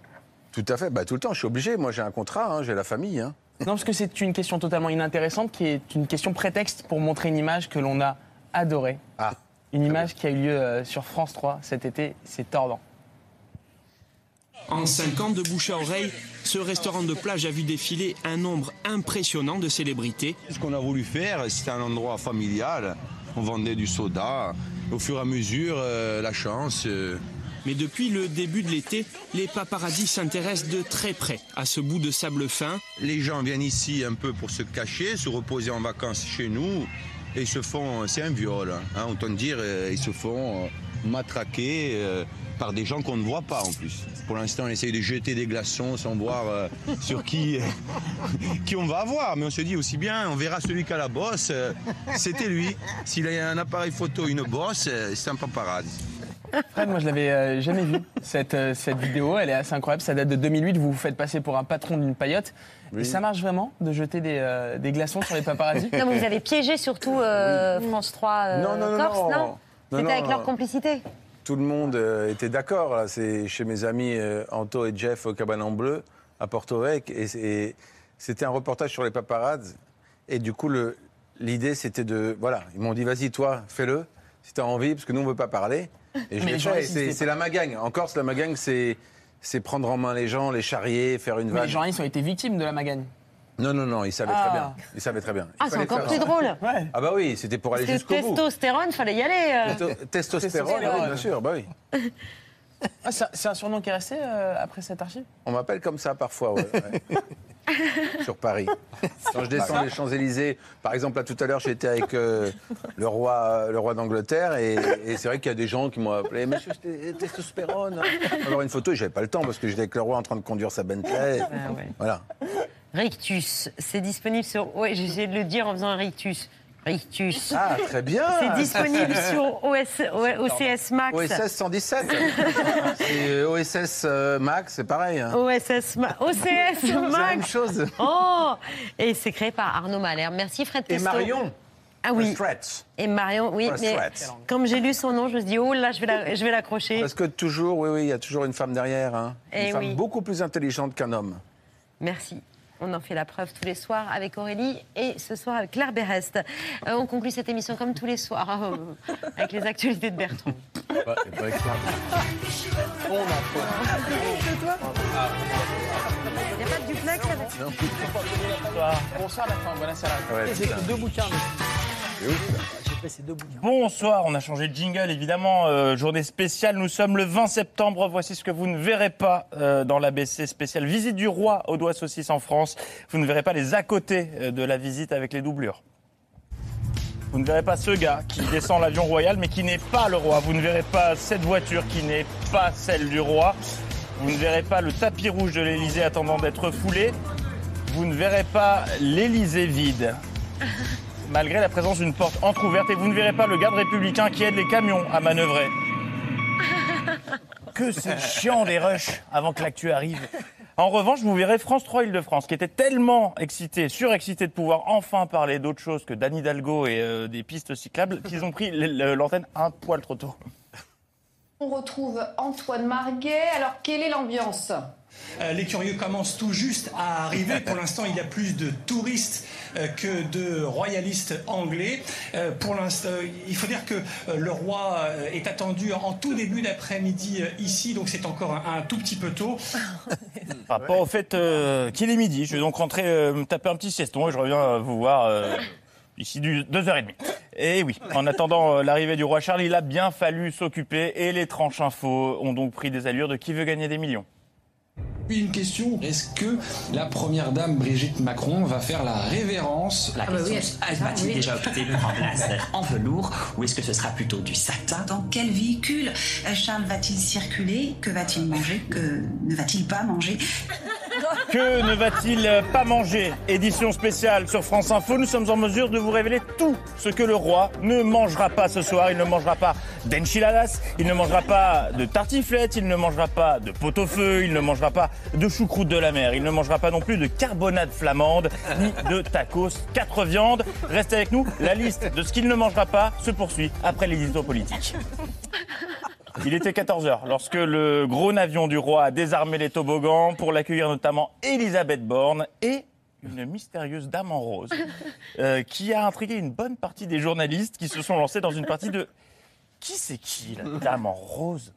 Tout à fait. Bah, tout le temps, je suis obligé. Moi, j'ai un contrat, hein, j'ai la famille. hein. Non, parce que c'est une question totalement inintéressante qui est une question prétexte pour montrer une image que l'on a adorée. Ah. Une image qui a eu lieu euh, sur France 3 cet été, c'est tordant. En 5 ans de bouche à oreille, ce restaurant de plage a vu défiler un nombre impressionnant de célébrités. Ce qu'on a voulu faire, c'était un endroit familial. On vendait du soda. Au fur et à mesure, euh, la chance. euh, Mais depuis le début de l'été, les paparazzis s'intéressent de très près à ce bout de sable fin. Les gens viennent ici un peu pour se cacher, se reposer en vacances chez nous. Et ils se font, c'est un viol, hein, autant dire, ils se font euh, matraqués euh, par des gens qu'on ne voit pas en plus. Pour l'instant, on essaye de jeter des glaçons sans voir euh, sur qui, qui on va avoir. Mais on se dit aussi bien, on verra celui qui a la bosse. C'était lui. S'il a un appareil photo, une bosse, c'est un paparazzi. Fred, moi je l'avais euh, jamais vu cette, euh, cette vidéo, elle est assez incroyable, ça date de 2008, vous vous faites passer pour un patron d'une paillote. Et ça marche vraiment de jeter des, euh, des glaçons sur les paparazzis Non, mais vous avez piégé surtout euh, France 3 euh, Non, non, non, Corse, non. non, Non, C'était non, avec leur complicité Tout le monde euh, était d'accord. C'est chez mes amis euh, Anto et Jeff au Cabanon Bleu à Porto Vec. Et, et c'était un reportage sur les paparazzi. Et du coup, l'idée, c'était de. Voilà, ils m'ont dit vas-y, toi, fais-le, si tu as envie, parce que nous, on ne veut pas parler. Et je Mais l'ai fait. C'est la magagne. En Corse, la magagne, c'est. C'est prendre en main les gens, les charrier, faire une Mais vanne. les journalistes ont été victimes de la magagne. Non, non, non, ils savaient Ah. très bien. Ils savaient très bien. Il Ah, c'est encore faire plus drôle Ah bah oui, c'était pour aller jusqu'au bout. testostérone, fallait y aller. euh. Testo- Testostérone, oui, bien sûr, bah oui. Ah, c'est c'est un surnom qui est resté euh, après cette archive? On m'appelle comme ça parfois, ouais, ouais. Sur Paris. Quand je descends les Champs-Élysées, par exemple, là tout à l'heure, j'étais avec euh, le roi, le roi d'Angleterre et, et c'est vrai qu'il y a des gens qui m'ont appelé Monsieur Testostérone. Alors une photo, et j'avais pas le temps parce que j'étais avec le roi en train de conduire sa Bentley. Ah ouais. Voilà. Rictus, c'est disponible sur. Ouais, j'ai essayé de le dire en faisant un rictus. Rictus. Ah, très bien. C'est disponible sur OS, OCS Max. OSS 117. c'est euh, OSS Max, c'est pareil. hein. OSS Ma- OCS la Max. même chose. Oh Et c'est créé par Arnaud Malherbe. Merci Fred Et Testo. Marion. Ah oui. Et Marion, oui. Mais comme j'ai lu son nom, je me suis dit, oh là, je vais la- je vais l'accrocher. Parce que toujours, oui, oui, il y a toujours une femme derrière. hein. Une Eh femme oui. beaucoup plus intelligente qu'un homme. Merci. On en fait la preuve tous les soirs avec Aurélie et ce soir avec Claire Berest. Euh, on conclut cette émission comme tous les soirs euh, avec les actualités de Bertrand. Il n'y a pas de duplex avec? Bonsoir deux bouquins. Bouquins. Bonsoir, on a changé de jingle évidemment, euh, journée spéciale, nous sommes le 20 septembre, voici ce que vous ne verrez pas euh, dans l'ABC spéciale visite du roi au doigt saucisse en France, vous ne verrez pas les à côté euh, de la visite avec les doublures. Vous ne verrez pas ce gars qui descend l'avion royal mais qui n'est pas le roi, vous ne verrez pas cette voiture qui n'est pas celle du roi, vous ne verrez pas le tapis rouge de l'Elysée attendant d'être foulé, vous ne verrez pas l'Elysée vide malgré la présence d'une porte entr'ouverte et vous ne verrez pas le garde républicain qui aide les camions à manœuvrer. Que c'est chiant les rushs avant que l'actu arrive. En revanche, vous verrez France 3 Île-de-France qui était tellement excité, surexcité de pouvoir enfin parler d'autre chose que d'Anne Hidalgo et euh, des pistes cyclables qu'ils ont pris l'antenne un poil trop tôt. On retrouve Antoine Marguet. Alors, quelle est l'ambiance? Euh, Les curieux commencent tout juste à arriver. Pour l'instant, il y a plus de touristes euh, que de royalistes anglais. Euh, Pour l'instant, il faut dire que le roi est attendu en tout début d'après-midi ici, donc c'est encore un, tout petit peu tôt. Par rapport au fait qu'il est midi, je vais donc rentrer me taper un petit sieston et je reviens vous voir d'ici du- deux heures et demie. Et oui, en attendant l'arrivée du roi Charles, il a bien fallu s'occuper et les tranches infos ont donc pris des allures de qui veut gagner des millions. Puis une question, est-ce que la première dame Brigitte Macron va faire la révérence La question, est-ce va-t-il déjà opter pour un blazer en velours ou est-ce que ce sera plutôt du satin? Dans quel véhicule euh, Charles va-t-il circuler? Que va-t-il manger? Que ne va-t-il pas manger? Que ne va-t-il pas manger Édition spéciale sur France Info, nous sommes en mesure de vous révéler tout ce que le roi ne mangera pas ce soir. Il ne mangera pas d'enchiladas, il ne mangera pas de tartiflette, il ne mangera pas de pot-au-feu, il ne mangera pas de choucroute de la mer, il ne mangera pas non plus de carbonade flamande, ni de tacos, quatre viandes. Restez avec nous, la liste de ce qu'il ne mangera pas se poursuit après l'édito politique. Il était 14h lorsque le gros avion du roi a désarmé les toboggans pour l'accueillir notamment Elisabeth Borne et une mystérieuse dame en rose euh, qui a intrigué une bonne partie des journalistes qui se sont lancés dans une partie de qui c'est qui la dame en rose?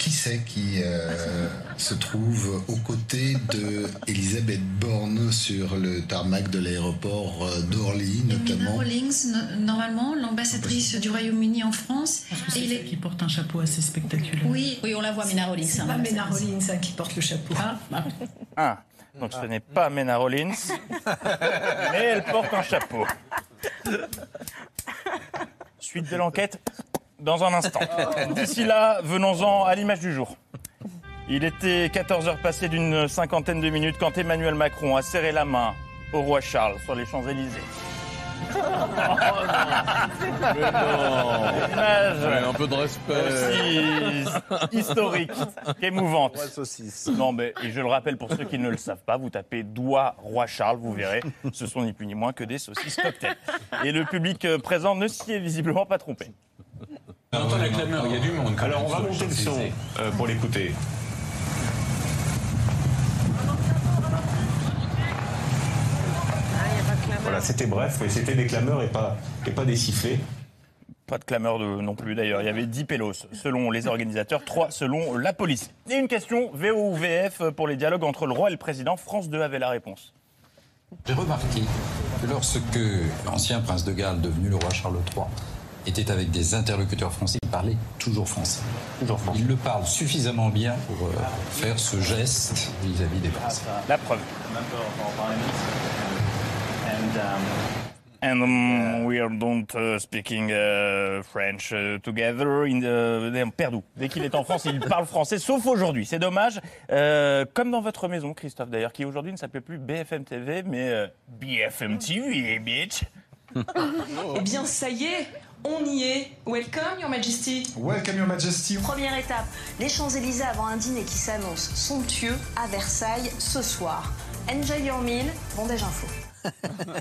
Qui c'est qui euh, se trouve aux côtés de Elisabeth Borne sur le tarmac de l'aéroport euh, d'Orly, notamment? Rawlings, no- normalement, l'ambassadrice du Royaume-Uni en France. Et il est- qui porte un chapeau assez spectaculaire. Oui, oui, on la voit, Mina Rollins. C'est hein, pas là, Mena c'est- Rawlings, hein, qui porte le chapeau. Ah, donc ce n'est pas Mena Rollins, mais elle porte un chapeau. Suite de l'enquête, dans un instant. D'ici là, venons-en à l'image du jour. Il était 14h passées d'une cinquantaine de minutes quand Emmanuel Macron a serré la main au roi Charles sur les Champs-Élysées. Ouais, un peu de respect. historique saucisse. Non, mais et je le rappelle pour ceux qui ne le savent pas, vous tapez doigt roi Charles, vous verrez, ce sont ni plus ni moins que des saucisses cocktail. Et le public euh, présent ne s'y est visiblement pas trompé. On entend la clameur, il y a du monde. Alors on va monter le son euh, pour l'écouter. Voilà, c'était bref, mais c'était des clameurs et pas, et pas des sifflets. Pas de clameur de, non plus d'ailleurs. Il y avait 10 pélos selon les organisateurs, 3 selon la police. Et une question, VO ou VF, pour les dialogues entre le roi et le président. France 2 avait la réponse. J'ai remarqué que lorsque l'ancien prince de Galles, devenu le roi Charles III, était avec des interlocuteurs français, il parlait toujours français. Il le parle suffisamment bien pour euh, faire ce geste vis-à-vis des Français. La preuve. And um, we are don't uh, speaking uh, French uh, together. In the... Perdou. Dès qu'il est en France, il parle français, sauf aujourd'hui. C'est dommage. Euh, comme dans votre maison, Christophe, d'ailleurs, qui aujourd'hui ne s'appelle plus BFM TV, mais euh, BFM TV, bitch. Eh bien, ça y est, on y est. Welcome, Your Majesty. Welcome, Your Majesty. Première étape, les Champs-Élysées avant un dîner qui s'annonce somptueux à Versailles ce soir. Enjoy your meal, bondage info.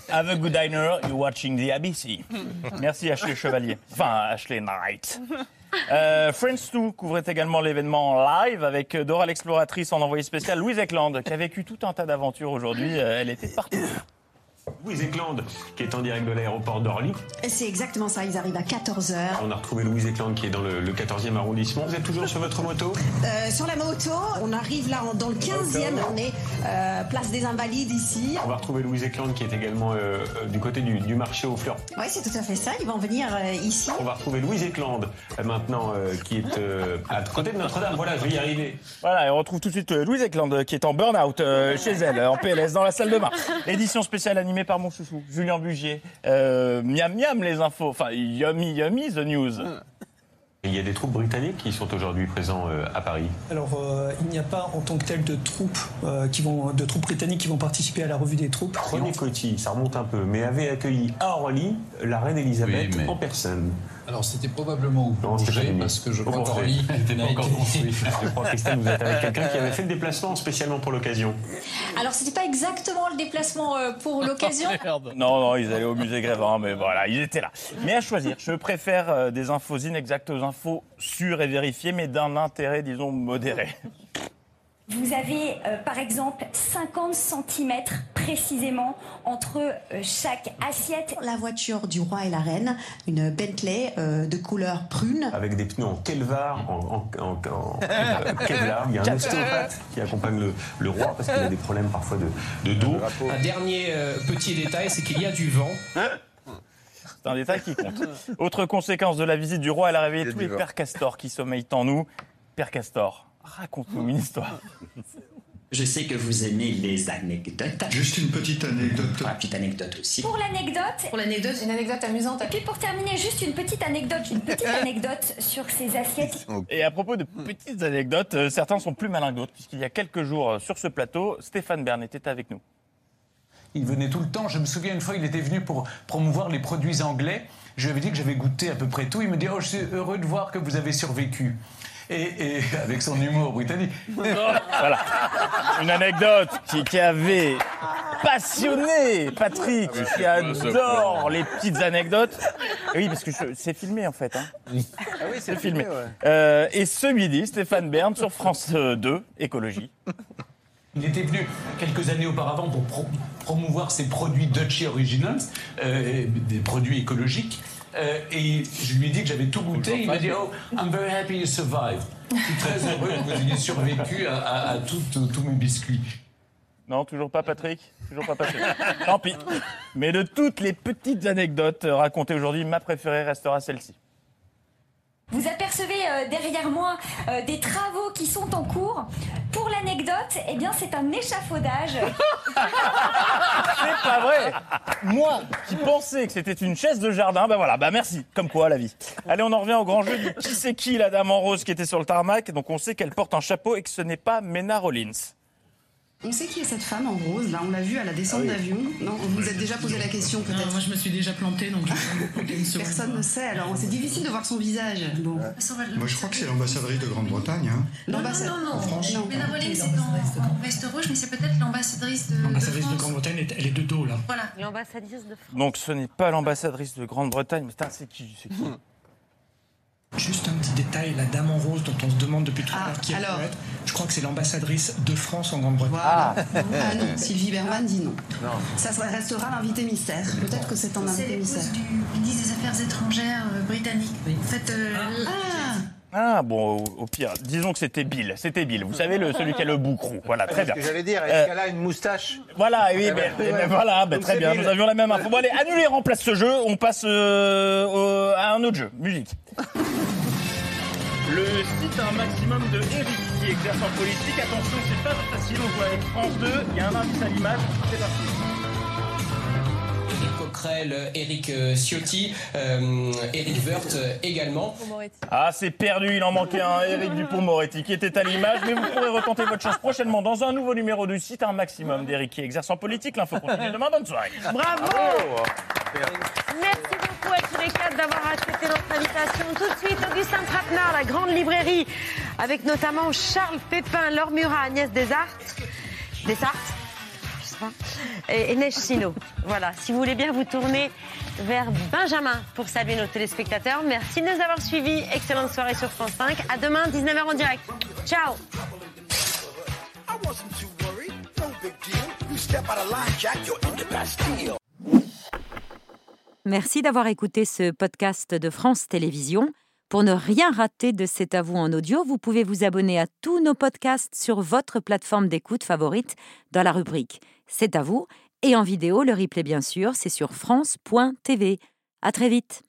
Have a good dinner, you're watching the ABC. Merci Ashley Chevalier. Enfin, Ashley Knight. Euh, Friends 2 couvrait également l'événement en live avec Dora l'exploratrice en envoyé spécial Louise Eckland qui a vécu tout un tas d'aventures aujourd'hui. Euh, Elle était partout. Louise Eckland, qui est en direct de l'aéroport d'Orly. C'est exactement ça, ils arrivent à 14h. On a retrouvé Louise Eckland qui est dans le, le 14e arrondissement. Vous êtes toujours sur votre moto? Euh, sur la moto, on arrive là en- dans le 15e, on est euh, place des Invalides ici. On va retrouver Louise Eckland qui est également euh, du côté du, du marché aux fleurs. Oui, c'est tout à fait ça, ils vont venir euh, ici. On va retrouver Louise Eckland euh, maintenant euh, qui est euh, à côté de Notre-Dame. Voilà, je vais y arriver. Voilà, et on retrouve tout de suite euh, Louise Eckland euh, qui est en burn-out euh, chez elle, en PLS, dans la salle de bain. Édition spéciale animée par mon chouchou, Julien Bugier. Euh, miam miam les infos, enfin yummy yummy the news. Il y a des troupes britanniques qui sont aujourd'hui présents euh, à Paris. Alors, euh, il n'y a pas en tant que tel de troupes, euh, qui vont, de troupes britanniques qui vont participer à la revue des troupes. René Coty, ça remonte un peu, mais avait accueilli à Orly la reine Elisabeth Oui, mais- en personne. Alors c'était probablement au Non, c'était Bourget, parce que je crois qu'Orly n'a encore été- construit. Je crois, Christelle, vous êtes avec quelqu'un qui avait fait le déplacement spécialement pour l'occasion. Alors, c'était pas exactement le déplacement euh, pour l'occasion. Non, non, ils allaient au musée Grévin, mais voilà, ils étaient là. Mais à choisir, je préfère euh, des infos inexactes aux infos sûres et vérifiées, mais d'un intérêt, disons, modéré. Vous avez euh, par exemple 50 cm précisément entre euh, chaque assiette. La voiture du roi et la reine, une Bentley euh, de couleur prune. Avec des pneus en Kelvar, en, en- en- en- Kevlar. Il y a un ostéopathe qui accompagne le, le roi parce qu'il a des problèmes parfois de, de dos. Un dernier euh, petit détail, c'est qu'il y a du vent. C'est un détail qui compte. Autre conséquence de la visite du roi, elle a réveillé tous les pères castors qui sommeillent en nous. Père Castor, raconte-nous une histoire. Je sais que vous aimez les anecdotes. Juste une petite anecdote. Une petite anecdote aussi. Pour l'anecdote, Pour l'anecdote, une anecdote amusante. et puis pour terminer, juste une petite anecdote, une petite anecdote sur ces assiettes. Et à propos de petites anecdotes, euh, certains sont plus malins que d'autres, puisqu'il y a quelques jours euh, sur ce plateau, Stéphane Bern était avec nous. Il venait tout le temps. Je me souviens une fois, il était venu pour promouvoir les produits anglais. Je lui avais dit que j'avais goûté à peu près tout. Il me dit Oh, je suis heureux de voir que vous avez survécu. Et, et avec son humour britannique. Voilà. Une anecdote qui, qui avait passionné Patrick, qui adore les petites anecdotes. Oui, parce que c'est filmé en fait. hein. Ah oui, C'est filmé. Euh, et ce midi, Stéphane Bern sur France 2, écologie. Il était venu quelques années auparavant pour pro- promouvoir ses produits Dutchy Originals, euh, des produits écologiques. Euh, et je lui ai dit que j'avais tout goûté. Il m'a dit Oh, I'm very happy you survived. Je suis très heureux que vous ayez survécu à, à- à tous mes biscuits. Non, toujours pas Patrick Toujours pas Patrick. Tant pis. Mais de toutes les petites anecdotes racontées aujourd'hui, ma préférée restera celle-ci. Vous apercevez euh, derrière moi euh, des travaux qui sont en cours. Pour l'anecdote, eh bien, c'est un échafaudage. C'est pas vrai Moi, qui pensais que c'était une chaise de jardin, bah voilà, bah merci, comme quoi la vie. Allez, on en revient au grand jeu du qui c'est qui la dame en rose qui était sur le tarmac. Donc on sait qu'elle porte un chapeau et que ce n'est pas Mena Rollins. On sait qui est cette femme en rose, là, on l'a vue à la descente Ah oui. d'avion. Non, vous vous êtes déjà posé la question peut-être moi je me suis déjà plantée donc je vais me planter une seconde. Personne ne sait, alors c'est difficile de voir son visage. Bon. Moi, je crois que c'est l'ambassadrice de Grande-Bretagne. Hein. Non, non, non, En France non. Mena c'est en, en veste rouge, mais c'est peut-être l'ambassadrice de, L'ambassadrice de de. Grande-Bretagne, elle est- de dos là. Voilà. L'ambassadrice de France. Donc ce n'est pas l'ambassadrice de Grande-Bretagne, mais c'est qui, c'est qui? Juste un petit détail, la dame en rose dont on se demande depuis tout à l'heure qui elle alors peut être, je crois que c'est l'ambassadrice de France en Grande-Bretagne. Ah. ah non, Sylvie Berman dit non. Ça ça restera l'invité mystère. Peut-être que c'est un C'est invité l'épouse mystère. du ministre des Affaires étrangères euh, britannique. En fait, euh, Ah bon, au, au pire, disons que c'était Bill. C'était Bill. Vous savez, le, celui qui a le boucrou. Voilà, très bien. ce que j'allais dire, Euh, est-ce qu'elle a une moustache Voilà, oui, Eh ben, ben, eh ben, voilà, ben, très bien. Bill. Nous avions la même info. Bon, allez, annulez, remplace ce jeu. On passe euh, au- à un autre jeu. Musique. Le site un maximum de Eric qui exerce en politique. Attention, c'est pas facile. On joue avec France 2. Il y a un indice à l'image. C'est parti. Coquerel, Éric euh, Ciotti, euh, Éric Woerth euh, également. Ah, c'est perdu, il en manquait un, Éric Dupont-Moretti, qui était à l'image, mais vous pourrez retenter votre chance prochainement dans un nouveau numéro du site Un Maximum d'Éric qui exerce en politique. L'info continue demain, bonne soirée. Bravo Merci beaucoup à tous les quatre d'avoir accepté notre invitation. Tout de suite, Augustin Trapenard, la grande librairie, avec notamment Charles Pépin, Laure Murat, Agnès Desartes. Desartes pas. Et, et Neige Sino. Voilà, si vous voulez bien vous tourner vers Benjamin pour saluer nos téléspectateurs. Merci de nous avoir suivis. Excellente soirée sur France 5. À demain, 19h en direct. Ciao Merci d'avoir écouté ce podcast de France Télévisions. Pour ne rien rater de C'est à vous en audio, vous pouvez vous abonner à tous nos podcasts sur votre plateforme d'écoute favorite dans la rubrique C'est à vous et en vidéo, le replay bien sûr, c'est sur France.tv. À très vite.